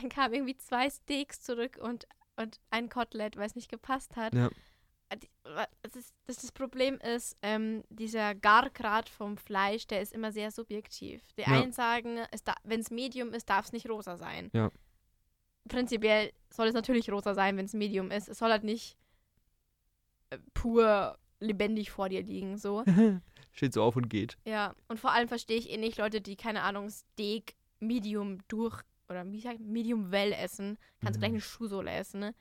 dann kamen irgendwie zwei Steaks zurück und, und ein Kotelett, weil es nicht gepasst hat. Ja. Äh, Das, ist, das, das Problem ist, ähm, dieser Gargrad vom Fleisch, der ist immer sehr subjektiv. Die Ja. einen sagen, wenn es Medium ist, darf es nicht rosa sein. Ja. Prinzipiell soll es natürlich rosa sein, wenn es Medium ist. Es soll halt nicht äh, pur lebendig vor dir liegen, so. Steht so auf und geht. Ja, und vor allem verstehe ich eh nicht Leute, die, keine Ahnung, Steak Medium durch oder wie sagt Medium well essen. Kannst du Mhm. gleich eine Schuhsohle essen, ne?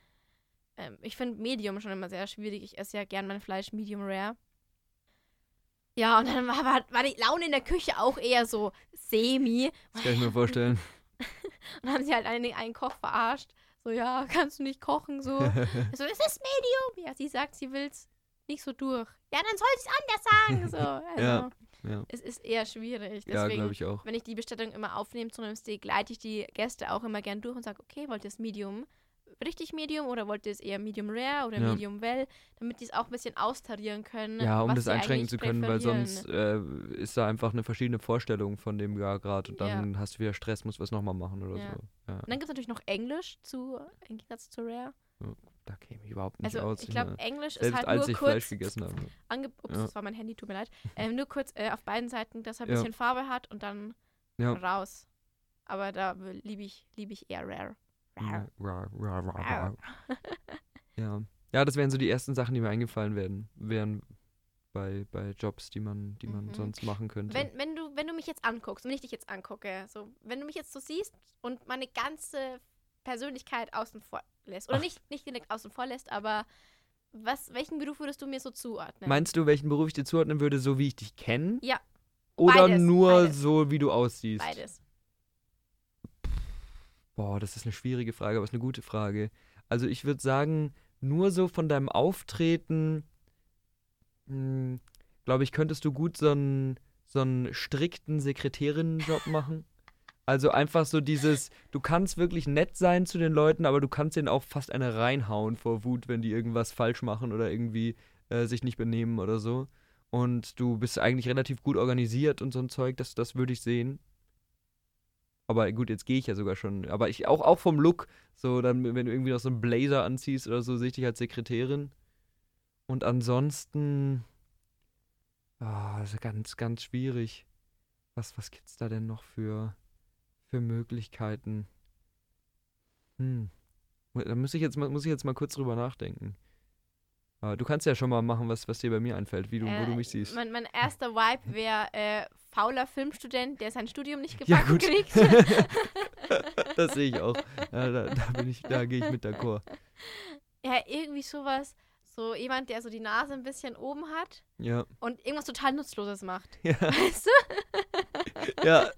Ähm, ich finde Medium schon immer sehr schwierig. Ich esse ja gern mein Fleisch Medium rare. Ja, und dann war, war, war die Laune in der Küche auch eher so semi. Das kann ich mir vorstellen. Und dann haben sie halt einen, einen Koch verarscht. So, ja, kannst du nicht kochen, so. So, es ist Medium. Ja, sie sagt, sie will's nicht so durch. Ja, dann soll sie es anders sagen. So, also, Ja, ja. Es ist eher schwierig. ja, Deswegen, glaube ich auch. wenn ich die Bestellung immer aufnehme zu einem Steak, leite ich die Gäste auch immer gern durch und sage, okay, wollt ihr es Medium, richtig Medium oder wollt ihr es eher Medium Rare oder Ja. Medium Well, damit die es auch ein bisschen austarieren können. Ja, um das einschränken zu können, weil sonst äh, ist da einfach eine verschiedene Vorstellung von dem Gargrad und Ja. dann hast du wieder Stress, musst was nochmal machen oder Ja. so. Ja, Und dann gibt es natürlich noch Englisch zu, im Gegensatz zu Rare. Da käme ich überhaupt nicht Also aus. ich glaube, Englisch ist halt nur kurz gegessen habe. ange Ups, Ja. das war mein Handy, tut mir leid. Ähm, nur kurz äh, auf beiden Seiten, dass er ein Ja. bisschen Farbe hat und dann Ja. raus. Aber da liebe ich, lieb ich eher Rare. Rare. Ja, ra, ra, ra, ra. Rare. ja. ja, das wären so die ersten Sachen, die mir eingefallen werden, wären bei, bei Jobs, die man, die man Mhm. sonst machen könnte. Wenn, wenn, du, wenn du mich jetzt anguckst, wenn ich dich jetzt angucke, so, wenn du mich jetzt so siehst und meine ganze Persönlichkeit außen vor lässt, oder Ach. nicht, nicht direkt außen vor lässt, aber was, welchen Beruf würdest du mir so zuordnen? Meinst du, welchen Beruf ich dir zuordnen würde, so wie ich dich kenne? Ja. Oder Beides, nur beides. so, wie du aussiehst? Beides. Boah, das ist eine schwierige Frage, aber es ist eine gute Frage. Also ich würde sagen, nur so von deinem Auftreten, glaube ich, könntest du gut so einen, so einen strikten Sekretärinnenjob machen. Also einfach so dieses, du kannst wirklich nett sein zu den Leuten, aber du kannst denen auch fast eine reinhauen vor Wut, wenn die irgendwas falsch machen oder irgendwie äh, sich nicht benehmen oder so. Und du bist eigentlich relativ gut organisiert und so ein Zeug, das, das würde ich sehen. Aber gut, jetzt gehe ich ja sogar schon. Aber ich auch, auch vom Look, so dann, wenn du irgendwie noch so einen Blazer anziehst oder so, sehe ich dich als Sekretärin. Und ansonsten, ah, das ist ganz, ganz schwierig. was, was gibt's da denn noch für, für Möglichkeiten? Hm. Da muss ich, jetzt mal, muss ich jetzt mal kurz drüber nachdenken. Aber du kannst ja schon mal machen, was, was dir bei mir einfällt, wie du, wo du Äh, mich siehst. Mein, mein erster Vibe wäre äh, fauler Filmstudent, der sein Studium nicht Ja, gebacken gut. kriegt. das sehe ich auch. Ja, da, da bin ich, da gehe ich mit d'accord. ja, irgendwie sowas. So jemand, der so die Nase ein bisschen oben hat Ja. und irgendwas total Nutzloses macht. Ja, Weißt du? ja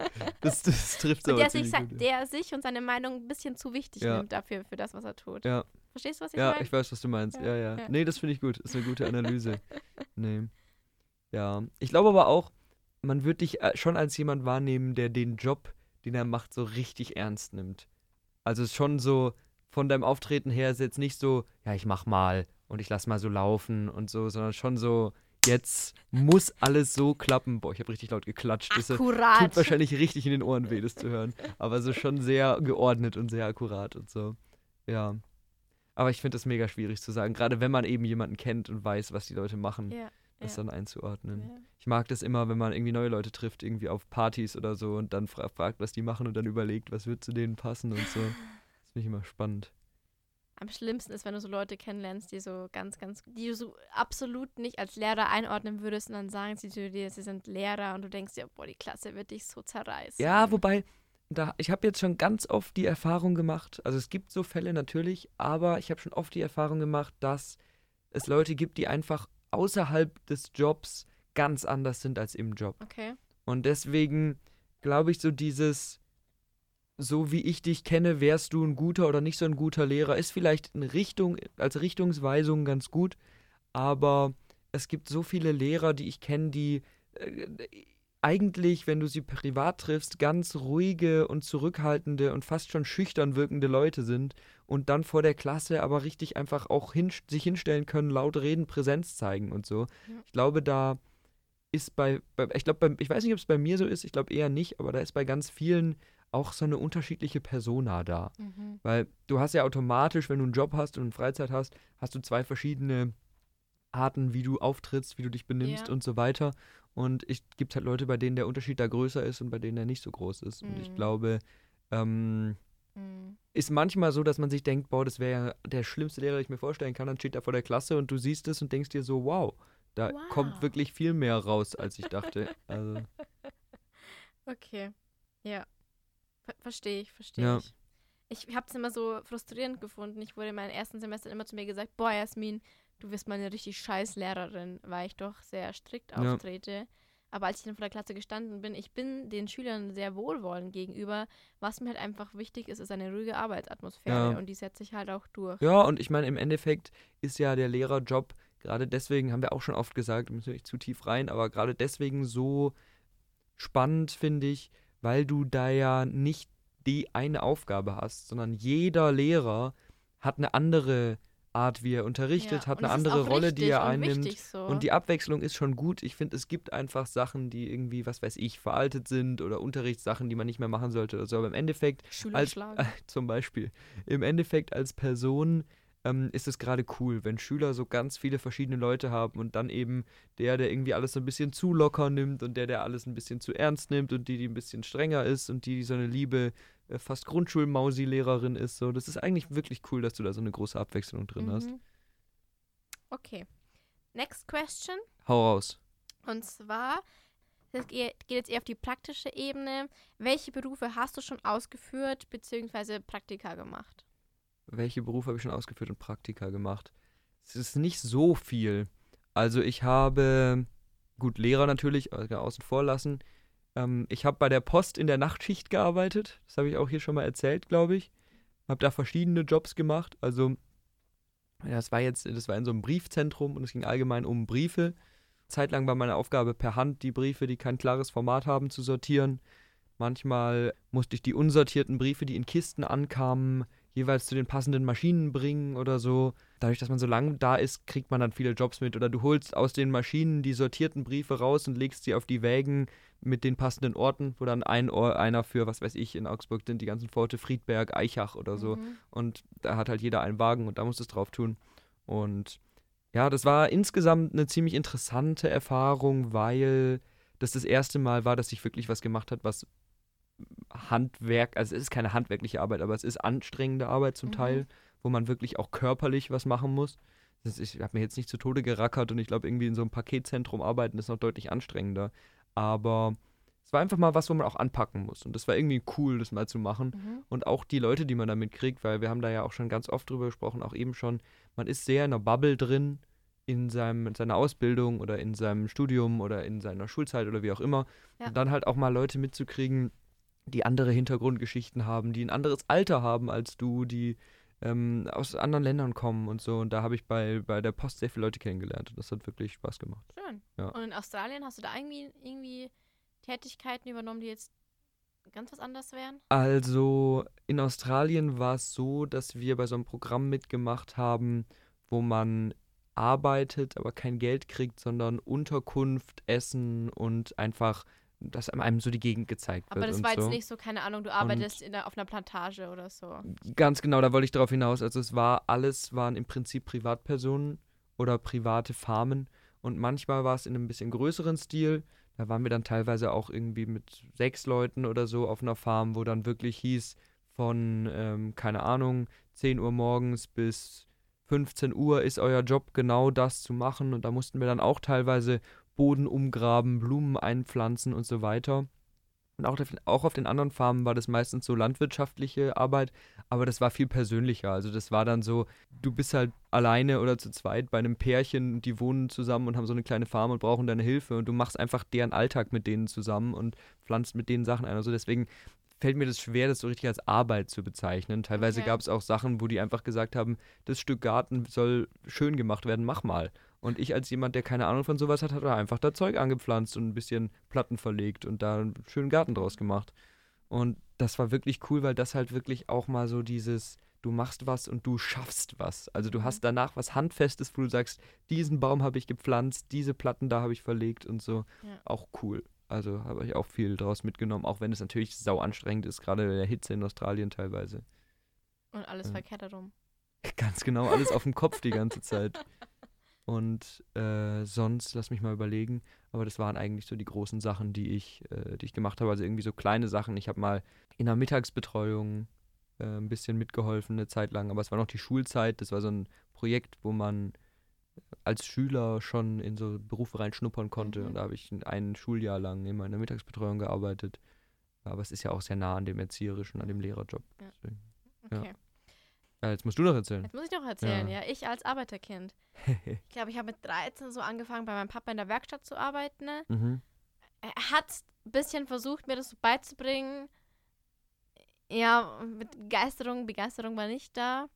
das, das trifft Und aber der sich, gut. ja. der sich und seine Meinung ein bisschen zu wichtig Ja. nimmt dafür, für das, was er tut. Ja. Verstehst du, was ich Ja, meine? ich weiß, was du meinst. Ja, Ja, ja. ja. Nee, das finde ich gut. Das ist eine gute Analyse. nee. Ja. Ich glaube aber auch, man wird dich äh, schon als jemand wahrnehmen, der den Job, den er macht, so richtig ernst nimmt. Also es ist schon so, von deinem Auftreten her ist jetzt nicht so, ja, ich mach mal und ich lass mal so laufen und so, sondern schon so, jetzt muss alles so klappen. Boah, ich habe richtig laut geklatscht. Das Akkurat. tut wahrscheinlich richtig in den Ohren weh, das zu hören. Aber so schon sehr geordnet und sehr akkurat und so. Ja. Aber ich finde das mega schwierig zu sagen, gerade wenn man eben jemanden kennt und weiß, was die Leute machen, ja, das ja, dann einzuordnen. ja. Ich mag das immer, wenn man irgendwie neue Leute trifft, irgendwie auf Partys oder so und dann fra fragt, was die machen und dann überlegt, was wird zu denen passen und so. Das finde ich immer spannend. Am schlimmsten ist, wenn du so Leute kennenlernst, die so ganz, ganz, die du so absolut nicht als Lehrer einordnen würdest und dann sagen sie zu dir, sie sind Lehrer und du denkst dir, boah, die Klasse wird dich so zerreißen. Ja, wobei, da, ich habe jetzt schon ganz oft die Erfahrung gemacht, also es gibt so Fälle natürlich, aber ich habe schon oft die Erfahrung gemacht, dass es Leute gibt, die einfach außerhalb des Jobs ganz anders sind als im Job. Okay. Und deswegen glaube ich, so dieses, so wie ich dich kenne, wärst du ein guter oder nicht so ein guter Lehrer, ist vielleicht in Richtung, als Richtungsweisung ganz gut, aber es gibt so viele Lehrer, die ich kenne, die äh, eigentlich, wenn du sie privat triffst, ganz ruhige und zurückhaltende und fast schon schüchtern wirkende Leute sind und dann vor der Klasse aber richtig einfach auch hin, sich hinstellen können, laut reden, Präsenz zeigen und so. Ja. Ich glaube, da ist bei, bei ich glaube, ich weiß nicht, ob es bei mir so ist, ich glaube eher nicht, aber da ist bei ganz vielen auch so eine unterschiedliche Persona da. Mhm. Weil du hast ja automatisch, wenn du einen Job hast und eine Freizeit hast, hast du zwei verschiedene Arten, wie du auftrittst, wie du dich benimmst Ja. und so weiter. Und es gibt halt Leute, bei denen der Unterschied da größer ist und bei denen er nicht so groß ist. Und ich Mhm. glaube, ähm, Mhm. ist manchmal so, dass man sich denkt, boah, das wäre ja der schlimmste Lehrer, den ich mir vorstellen kann. Dann steht er vor der Klasse und du siehst es und denkst dir so, wow, da Wow. kommt wirklich viel mehr raus, als ich dachte. Also, Okay. Ja. Ver verstehe ich, verstehe Ja. ich. Ich habe es immer so frustrierend gefunden. Ich wurde in meinen ersten Semestern immer zu mir gesagt, boah, Jasmin, du wirst mal eine richtig scheiß Lehrerin, weil ich doch sehr strikt Ja. auftrete. Aber als ich dann vor der Klasse gestanden bin, ich bin den Schülern sehr wohlwollend gegenüber. Was mir halt einfach wichtig ist, ist eine ruhige Arbeitsatmosphäre Ja. und die setze ich halt auch durch. ja, und ich meine, im Endeffekt ist ja der Lehrerjob, gerade deswegen, haben wir auch schon oft gesagt, müssen wir nicht zu tief rein, aber gerade deswegen so spannend, finde ich, weil du da ja nicht die eine Aufgabe hast, sondern jeder Lehrer hat eine andere Art, wie er unterrichtet, Ja, hat eine andere Rolle, die er und einnimmt. So. Und die Abwechslung ist schon gut. Ich finde, es gibt einfach Sachen, die irgendwie, was weiß ich, veraltet sind oder Unterrichtssachen, die man nicht mehr machen sollte oder so. Aber im Endeffekt, als, äh, zum Beispiel, im Endeffekt als Person ähm, ist es gerade cool, wenn Schüler so ganz viele verschiedene Leute haben und dann eben der, der irgendwie alles so ein bisschen zu locker nimmt und der, der alles ein bisschen zu ernst nimmt und die, die ein bisschen strenger ist und die, die so eine liebe, äh, fast Grundschulmausi-Lehrerin ist. So, das ist eigentlich wirklich cool, dass du da so eine große Abwechslung drin hast. Mhm. Okay. Next question. Hau raus. Und zwar, das geht geht jetzt eher auf die praktische Ebene. Welche Berufe hast du schon ausgeführt bzw. Praktika gemacht? Welche Berufe habe ich schon ausgeführt und Praktika gemacht? Es ist nicht so viel. Also ich habe, gut, Lehrer natürlich, äh, außen vor lassen. Ähm, ich habe bei der Post in der Nachtschicht gearbeitet. Das habe ich auch hier schon mal erzählt, glaube ich. Habe da verschiedene Jobs gemacht. Also, das war jetzt, das war in so einem Briefzentrum und es ging allgemein um Briefe. Zeitlang war meine Aufgabe per Hand, die Briefe, die kein klares Format haben, zu sortieren. Manchmal musste ich die unsortierten Briefe, die in Kisten ankamen, jeweils zu den passenden Maschinen bringen oder so. Dadurch, dass man so lang da ist, kriegt man dann viele Jobs mit. Oder du holst aus den Maschinen die sortierten Briefe raus und legst sie auf die Wägen mit den passenden Orten, wo dann ein Ohr, einer für, was weiß ich, in Augsburg sind die ganzen Pforte, Friedberg, Eichach oder so. Mhm. Und da hat halt jeder einen Wagen und da musst du es drauf tun. Und ja, das war insgesamt eine ziemlich interessante Erfahrung, weil das das erste Mal war, dass ich wirklich was gemacht habe, was Handwerk, also es ist keine handwerkliche Arbeit, aber es ist anstrengende Arbeit zum Mhm. Teil, wo man wirklich auch körperlich was machen muss. Ist, ich habe mir jetzt nicht zu Tode gerackert und ich glaube, irgendwie in so einem Paketzentrum arbeiten ist noch deutlich anstrengender. Aber es war einfach mal was, wo man auch anpacken muss. Und das war irgendwie cool, das mal zu machen. Mhm. Und auch die Leute, die man damit kriegt, weil wir haben da ja auch schon ganz oft drüber gesprochen, auch eben schon, man ist sehr in einer Bubble drin in, seinem, in seiner Ausbildung oder in seinem Studium oder in seiner Schulzeit oder wie auch immer. Ja. Und dann halt auch mal Leute mitzukriegen, die andere Hintergrundgeschichten haben, die ein anderes Alter haben als du, die ähm, aus anderen Ländern kommen und so. Und da habe ich bei, bei der Post sehr viele Leute kennengelernt und das hat wirklich Spaß gemacht. Schön. Ja. Und in Australien hast du da irgendwie, irgendwie Tätigkeiten übernommen, die jetzt ganz was anderes wären? Also in Australien war es so, dass wir bei so einem Programm mitgemacht haben, wo man arbeitet, aber kein Geld kriegt, sondern Unterkunft, Essen und einfach, dass einem so die Gegend gezeigt wird. Aber das war so. jetzt nicht so, keine Ahnung, du arbeitest in der, auf einer Plantage oder so. Ganz genau, da wollte ich darauf hinaus. Also es war alles, waren im Prinzip Privatpersonen oder private Farmen. Und manchmal war es in einem bisschen größeren Stil. Da waren wir dann teilweise auch irgendwie mit sechs Leuten oder so auf einer Farm, wo dann wirklich hieß, von, ähm, keine Ahnung, 10 Uhr morgens bis 15 Uhr ist euer Job genau das zu machen. Und da mussten wir dann auch teilweise Boden umgraben, Blumen einpflanzen und so weiter. Und auch, auf- auch auf den anderen Farmen war das meistens so landwirtschaftliche Arbeit, aber das war viel persönlicher. Also das war dann so, du bist halt alleine oder zu zweit bei einem Pärchen, die wohnen zusammen und haben so eine kleine Farm und brauchen deine Hilfe und du machst einfach deren Alltag mit denen zusammen und pflanzt mit denen Sachen ein. Also deswegen fällt mir das schwer, das so richtig als Arbeit zu bezeichnen. Teilweise Okay. gab es auch Sachen, wo die einfach gesagt haben, das Stück Garten soll schön gemacht werden, mach mal. Und ich als jemand, der keine Ahnung von sowas hat, hat einfach da Zeug angepflanzt und ein bisschen Platten verlegt und da einen schönen Garten draus gemacht. Und das war wirklich cool, weil das halt wirklich auch mal so dieses, du machst was und du schaffst was. Also du Mhm. hast danach was Handfestes, wo du sagst, diesen Baum habe ich gepflanzt, diese Platten da habe ich verlegt und so. Ja. Auch cool. Also habe ich auch viel draus mitgenommen, auch wenn es natürlich sau anstrengend ist, gerade in der Hitze in Australien teilweise. Und alles Ja. verkehrt herum. Ganz genau, alles auf dem Kopf die ganze Zeit. Und äh, sonst, lass mich mal überlegen, aber das waren eigentlich so die großen Sachen, die ich, äh, die ich gemacht habe. Also irgendwie so kleine Sachen. Ich habe mal in der Mittagsbetreuung äh, ein bisschen mitgeholfen, eine Zeit lang, aber es war noch die Schulzeit. Das war so ein Projekt, wo man als Schüler schon in so Berufe reinschnuppern konnte. Mhm. Und da habe ich ein Schuljahr lang immer in der Mittagsbetreuung gearbeitet. Aber es ist ja auch sehr nah an dem Erzieherischen, an dem Lehrerjob. Ja. Deswegen. Okay. Ja, jetzt musst du noch erzählen. Jetzt muss ich noch erzählen, Ja. ja. Ich als Arbeiterkind. Ich glaube, ich habe mit 13 so angefangen, bei meinem Papa in der Werkstatt zu arbeiten. ne? mhm. Er hat ein bisschen versucht, mir das so beizubringen. Ja, mit Begeisterung, Begeisterung war nicht da.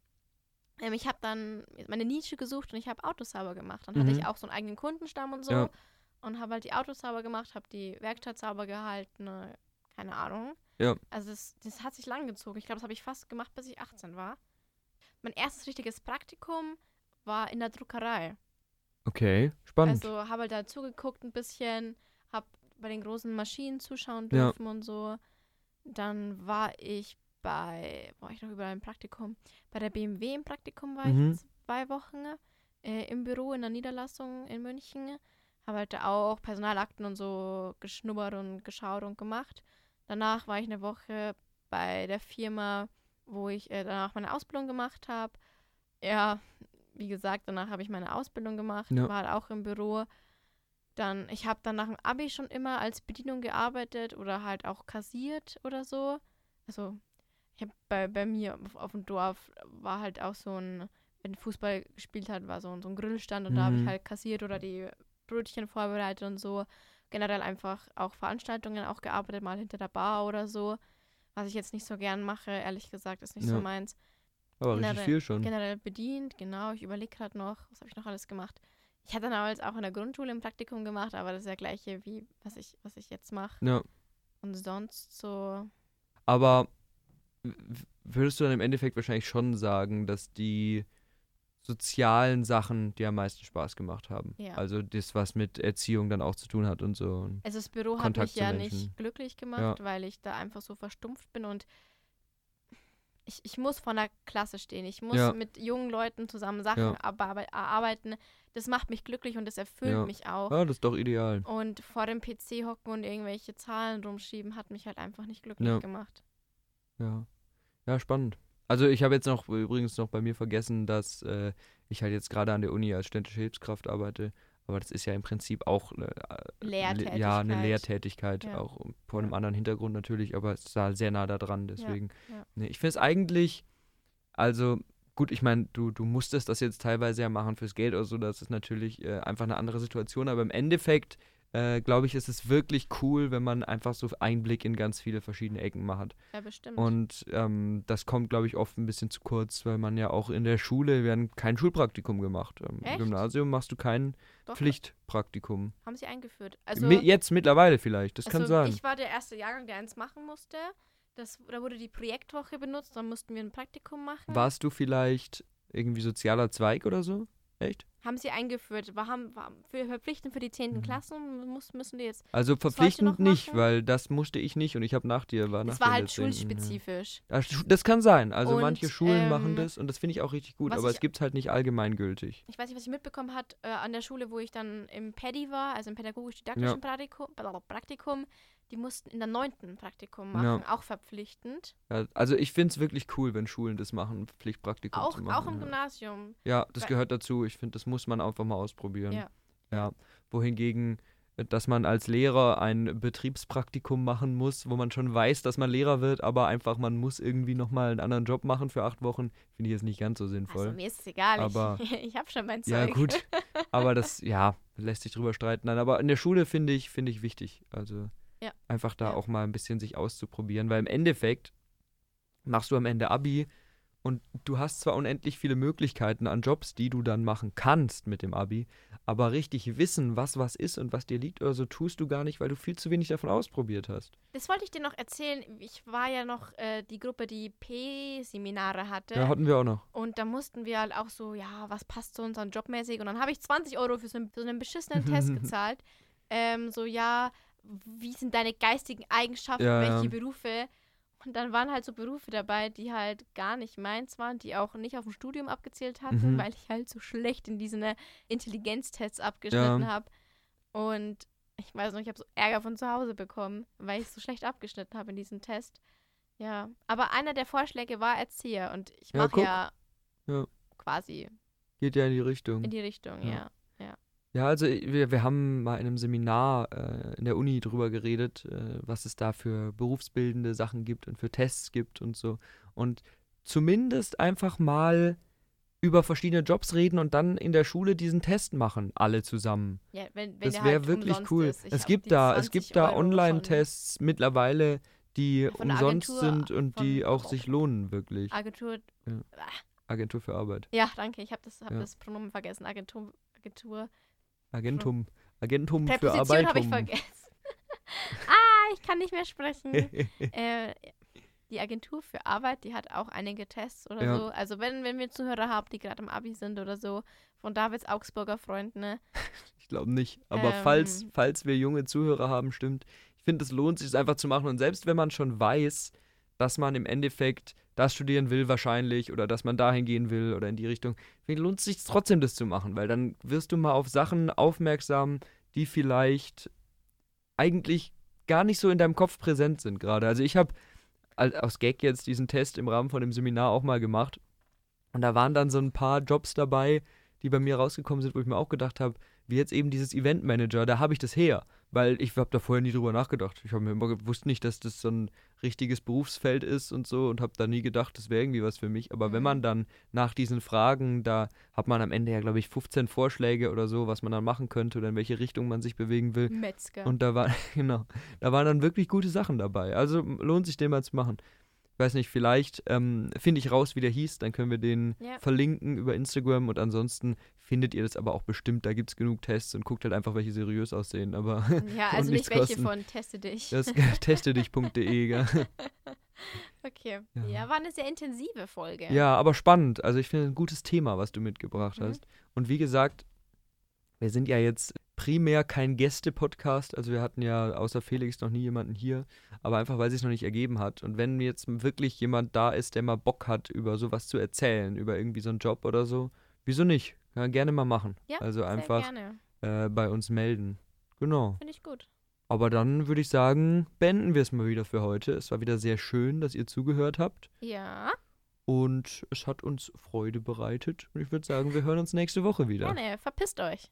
Ähm, ich habe dann meine Nische gesucht und ich habe Autos sauber gemacht. Dann hatte Mhm. ich auch so einen eigenen Kundenstamm und so. Ja. Und habe halt die Autos sauber gemacht, habe die Werkstatt sauber gehalten. äh, Keine Ahnung. Ja. Also das, das hat sich lang gezogen. Ich glaube, das habe ich fast gemacht, bis ich 18 war. Mein erstes richtiges Praktikum war in der Druckerei. Okay, spannend. Also habe halt da zugeguckt ein bisschen, habe bei den großen Maschinen zuschauen Ja. dürfen und so. Dann war ich bei, war ich noch überall im Praktikum, bei der BMW im Praktikum war Mhm. ich zwei Wochen äh, im Büro in der Niederlassung in München. Habe halt da auch Personalakten und so geschnuppert und geschaut und gemacht. Danach war ich eine Woche bei der Firma, wo ich äh, danach meine Ausbildung gemacht habe. Ja, wie gesagt, danach habe ich meine Ausbildung gemacht, Ja. war halt auch im Büro. Dann, ich habe dann nach dem Abi schon immer als Bedienung gearbeitet oder halt auch kassiert oder so. Also, ich habe bei, bei mir auf, auf dem Dorf war halt auch so ein, wenn Fußball gespielt hat, war so, ein- so ein Grillstand und da habe ich Mhm. halt kassiert oder die Brötchen vorbereitet und so. Generell einfach auch Veranstaltungen auch gearbeitet, mal hinter der Bar oder so. Was ich jetzt nicht so gern mache, ehrlich gesagt, ist nicht so Ja. meins Aber richtig generell- viel schon. generell bedient, genau. Ich überlege gerade noch, was habe ich noch alles gemacht. Ich hatte damals auch in der Grundschule ein Praktikum gemacht, aber das ist ja gleiche wie was ich, was ich jetzt mache. Ja. Und sonst so. Aber würdest du dann im Endeffekt wahrscheinlich schon sagen, dass die sozialen Sachen dir am meisten Spaß gemacht haben? Ja. Also das, was mit Erziehung dann auch zu tun hat und so. Also das Büro hat Kontakt mich zu ja Menschen. nicht glücklich gemacht, weil ich da einfach so verstumpft bin und ich, ich muss von der Klasse stehen. Ich muss Ja. mit jungen Leuten zusammen Sachen Ja. erarbeiten. das macht mich glücklich und das erfüllt Ja. mich auch. Ja, das ist doch ideal. Und vor dem PC hocken und irgendwelche Zahlen rumschieben, hat mich halt einfach nicht glücklich Ja. gemacht. Ja. Ja, spannend. Also ich habe jetzt noch übrigens noch bei mir vergessen, dass äh, ich halt jetzt gerade an der Uni als ständische Hilfskraft arbeite. Aber das ist ja im Prinzip auch äh, Lehrtätigkeit. ja eine Lehrtätigkeit, Ja. auch vor einem Ja. anderen Hintergrund natürlich, aber es ist da sehr nah da dran, deswegen. Nee, ich finde es eigentlich, also gut, ich meine, du, du musstest das jetzt teilweise ja machen fürs Geld oder so, das ist natürlich äh, einfach eine andere Situation, aber im Endeffekt, äh, glaube ich, ist es wirklich cool, wenn man einfach so Einblick in ganz viele verschiedene Ecken mal hat. Ja, bestimmt. Und ähm, das kommt, glaube ich, oft ein bisschen zu kurz, weil man ja auch in der Schule, wir haben kein Schulpraktikum gemacht. Im Echt? Gymnasium machst du kein Doch, Pflichtpraktikum. haben sie eingeführt. Also, Mi- jetzt mittlerweile vielleicht, das kann also sein. ich war der erste Jahrgang, der eins machen musste. Das, da wurde die Projektwoche benutzt, dann mussten wir ein Praktikum machen. Warst du vielleicht irgendwie sozialer Zweig oder so? Echt? Haben sie eingeführt. War, haben, war für verpflichtend für die 10. Mhm. Klassen muss, müssen die jetzt. Also verpflichtend nicht, machen? weil das musste ich nicht und ich habe nach dir, war Es war halt in der 10., schulspezifisch. Ja. Ja, Das kann sein. Also Und, manche Schulen machen ähm, das und das finde ich auch richtig gut, aber ich- es gibt halt nicht allgemeingültig. Ich weiß nicht, was ich mitbekommen hat äh, an der Schule, wo ich dann im PADI war, also im pädagogisch-didaktischen Praktikum, Praktikum, die mussten in der neunten Praktikum Ja. machen, auch verpflichtend. Ja, also ich finde es wirklich cool, wenn Schulen das machen, Pflichtpraktikum Auch, zu machen. auch im ja. Gymnasium. Ja, das Weil- gehört dazu. Ich finde, das muss man einfach mal ausprobieren. Ja. ja. Wohingegen, äh, dass man als Lehrer ein Betriebspraktikum machen muss, wo man schon weiß, dass man Lehrer wird, aber einfach man muss irgendwie nochmal einen anderen Job machen für acht Wochen, finde ich jetzt nicht ganz so sinnvoll. Also mir ist es egal, Aber- ich, ich habe schon mein Zeug. ja, gut. aber das, ja, lässt sich drüber streiten. Nein, aber in der Schule finde ich, finde ich wichtig. Also Ja. einfach da Ja. auch mal ein bisschen sich auszuprobieren, weil im Endeffekt machst du am Ende Abi und du hast zwar unendlich viele Möglichkeiten an Jobs, die du dann machen kannst mit dem Abi, aber richtig wissen, was was ist und was dir liegt oder so, tust du gar nicht, weil du viel zu wenig davon ausprobiert hast. Das wollte ich dir noch erzählen. Ich war ja noch äh, die Gruppe, die P-Seminare hatte. Ja, hatten wir auch noch. Und da mussten wir halt auch so, ja, was passt zu unseren Jobmäßig? Und dann habe ich 20 Euro für so einen, so einen beschissenen Test gezahlt. Ähm, so, ja, wie sind deine geistigen Eigenschaften, Ja, welche ja. Berufe? Und dann waren halt so Berufe dabei, die halt gar nicht meins waren, die auch nicht auf dem Studium abgezählt hatten, Mhm. weil ich halt so schlecht in diesen äh, Intelligenztests abgeschnitten Ja. habe. Und ich weiß noch, ich habe so Ärger von zu Hause bekommen, weil ich so schlecht abgeschnitten habe in diesem Test. Ja, aber einer der Vorschläge war Erzieher und ich mache ja, Ja. quasi Geht ja in die Richtung. in die Richtung, Ja. Ja. Also wir, wir haben mal in einem Seminar äh, in der Uni drüber geredet, äh, was es da für berufsbildende Sachen gibt und für Tests gibt und so. Und zumindest einfach mal über verschiedene Jobs reden und dann in der Schule diesen Test machen, alle zusammen. ja wenn, wenn das wäre halt wirklich umsonst cool. Ist. Ich Es hab gibt da, es 20 gibt da Euro Online-Tests mittlerweile, die Von der umsonst Agentur sind und die von- auch sich lohnen, wirklich. Agentur. Agentur für Arbeit. Ja, danke, ich habe das, hab Ja. das Pronomen vergessen. Agentur. Agentur. Agentum. Agentum für Präposition habe ich vergessen. ah, ich kann nicht mehr sprechen. äh, die Agentur für Arbeit, die hat auch einige Tests oder Ja. so. Also wenn, wenn wir Zuhörer haben, die gerade im Abi sind oder so, von Davids Augsburger Freunden, ne? Ich glaube nicht. Aber falls, Ähm. falls wir junge Zuhörer haben, stimmt. Ich finde, es lohnt sich, es einfach zu machen. Und selbst wenn man schon weiß, dass man im Endeffekt das studieren will, wahrscheinlich, oder dass man dahin gehen will oder in die Richtung, ich, lohnt es sich trotzdem, das zu machen, weil dann wirst du mal auf Sachen aufmerksam, die vielleicht eigentlich gar nicht so in deinem Kopf präsent sind gerade. Also ich habe aus Gag jetzt diesen Test im Rahmen von dem Seminar auch mal gemacht. Und da waren dann so ein paar Jobs dabei, die bei mir rausgekommen sind, wo ich mir auch gedacht habe, wie jetzt eben dieses Eventmanager, da habe ich das her. Weil ich habe da vorher nie drüber nachgedacht. Ich habe mir immer gewusst nicht, dass das so ein richtiges Berufsfeld ist und so und habe da nie gedacht, das wäre irgendwie was für mich. Aber wenn Mhm. man dann nach diesen Fragen, da hat man am Ende ja, glaube ich, 15 Vorschläge oder so, was man dann machen könnte oder in welche Richtung man sich bewegen will. Metzger. Und da war, genau, da waren dann wirklich gute Sachen dabei. Also lohnt sich den mal zu machen. Weiß nicht, vielleicht ähm, finde ich raus, wie der hieß, dann können wir den Ja. verlinken über Instagram und ansonsten findet ihr das aber auch bestimmt. Da gibt es genug Tests und guckt halt einfach, welche seriös aussehen. Aber ja, also nicht welche kosten. von Teste dich. das ist testedich.de. gell? Okay. Ja. Ja. war eine sehr intensive Folge. Ja, aber spannend. Also ich finde ein gutes Thema, was du mitgebracht Mhm. hast. Und wie gesagt, wir sind ja jetzt primär kein Gäste-Podcast. Also wir hatten ja außer Felix noch nie jemanden hier, aber einfach weil es sich noch nicht ergeben hat. Und wenn jetzt wirklich jemand da ist, der mal Bock hat, über sowas zu erzählen, über irgendwie so einen Job oder so, wieso nicht? Kann man gerne mal machen. Ja, also einfach äh, bei uns melden. Genau. Finde ich gut. Aber dann würde ich sagen, beenden wir es mal wieder für heute. Es war wieder sehr schön, dass ihr zugehört habt. Ja, Und es hat uns Freude bereitet. Und ich würde sagen, wir hören uns nächste Woche wieder. gerne. Verpisst euch.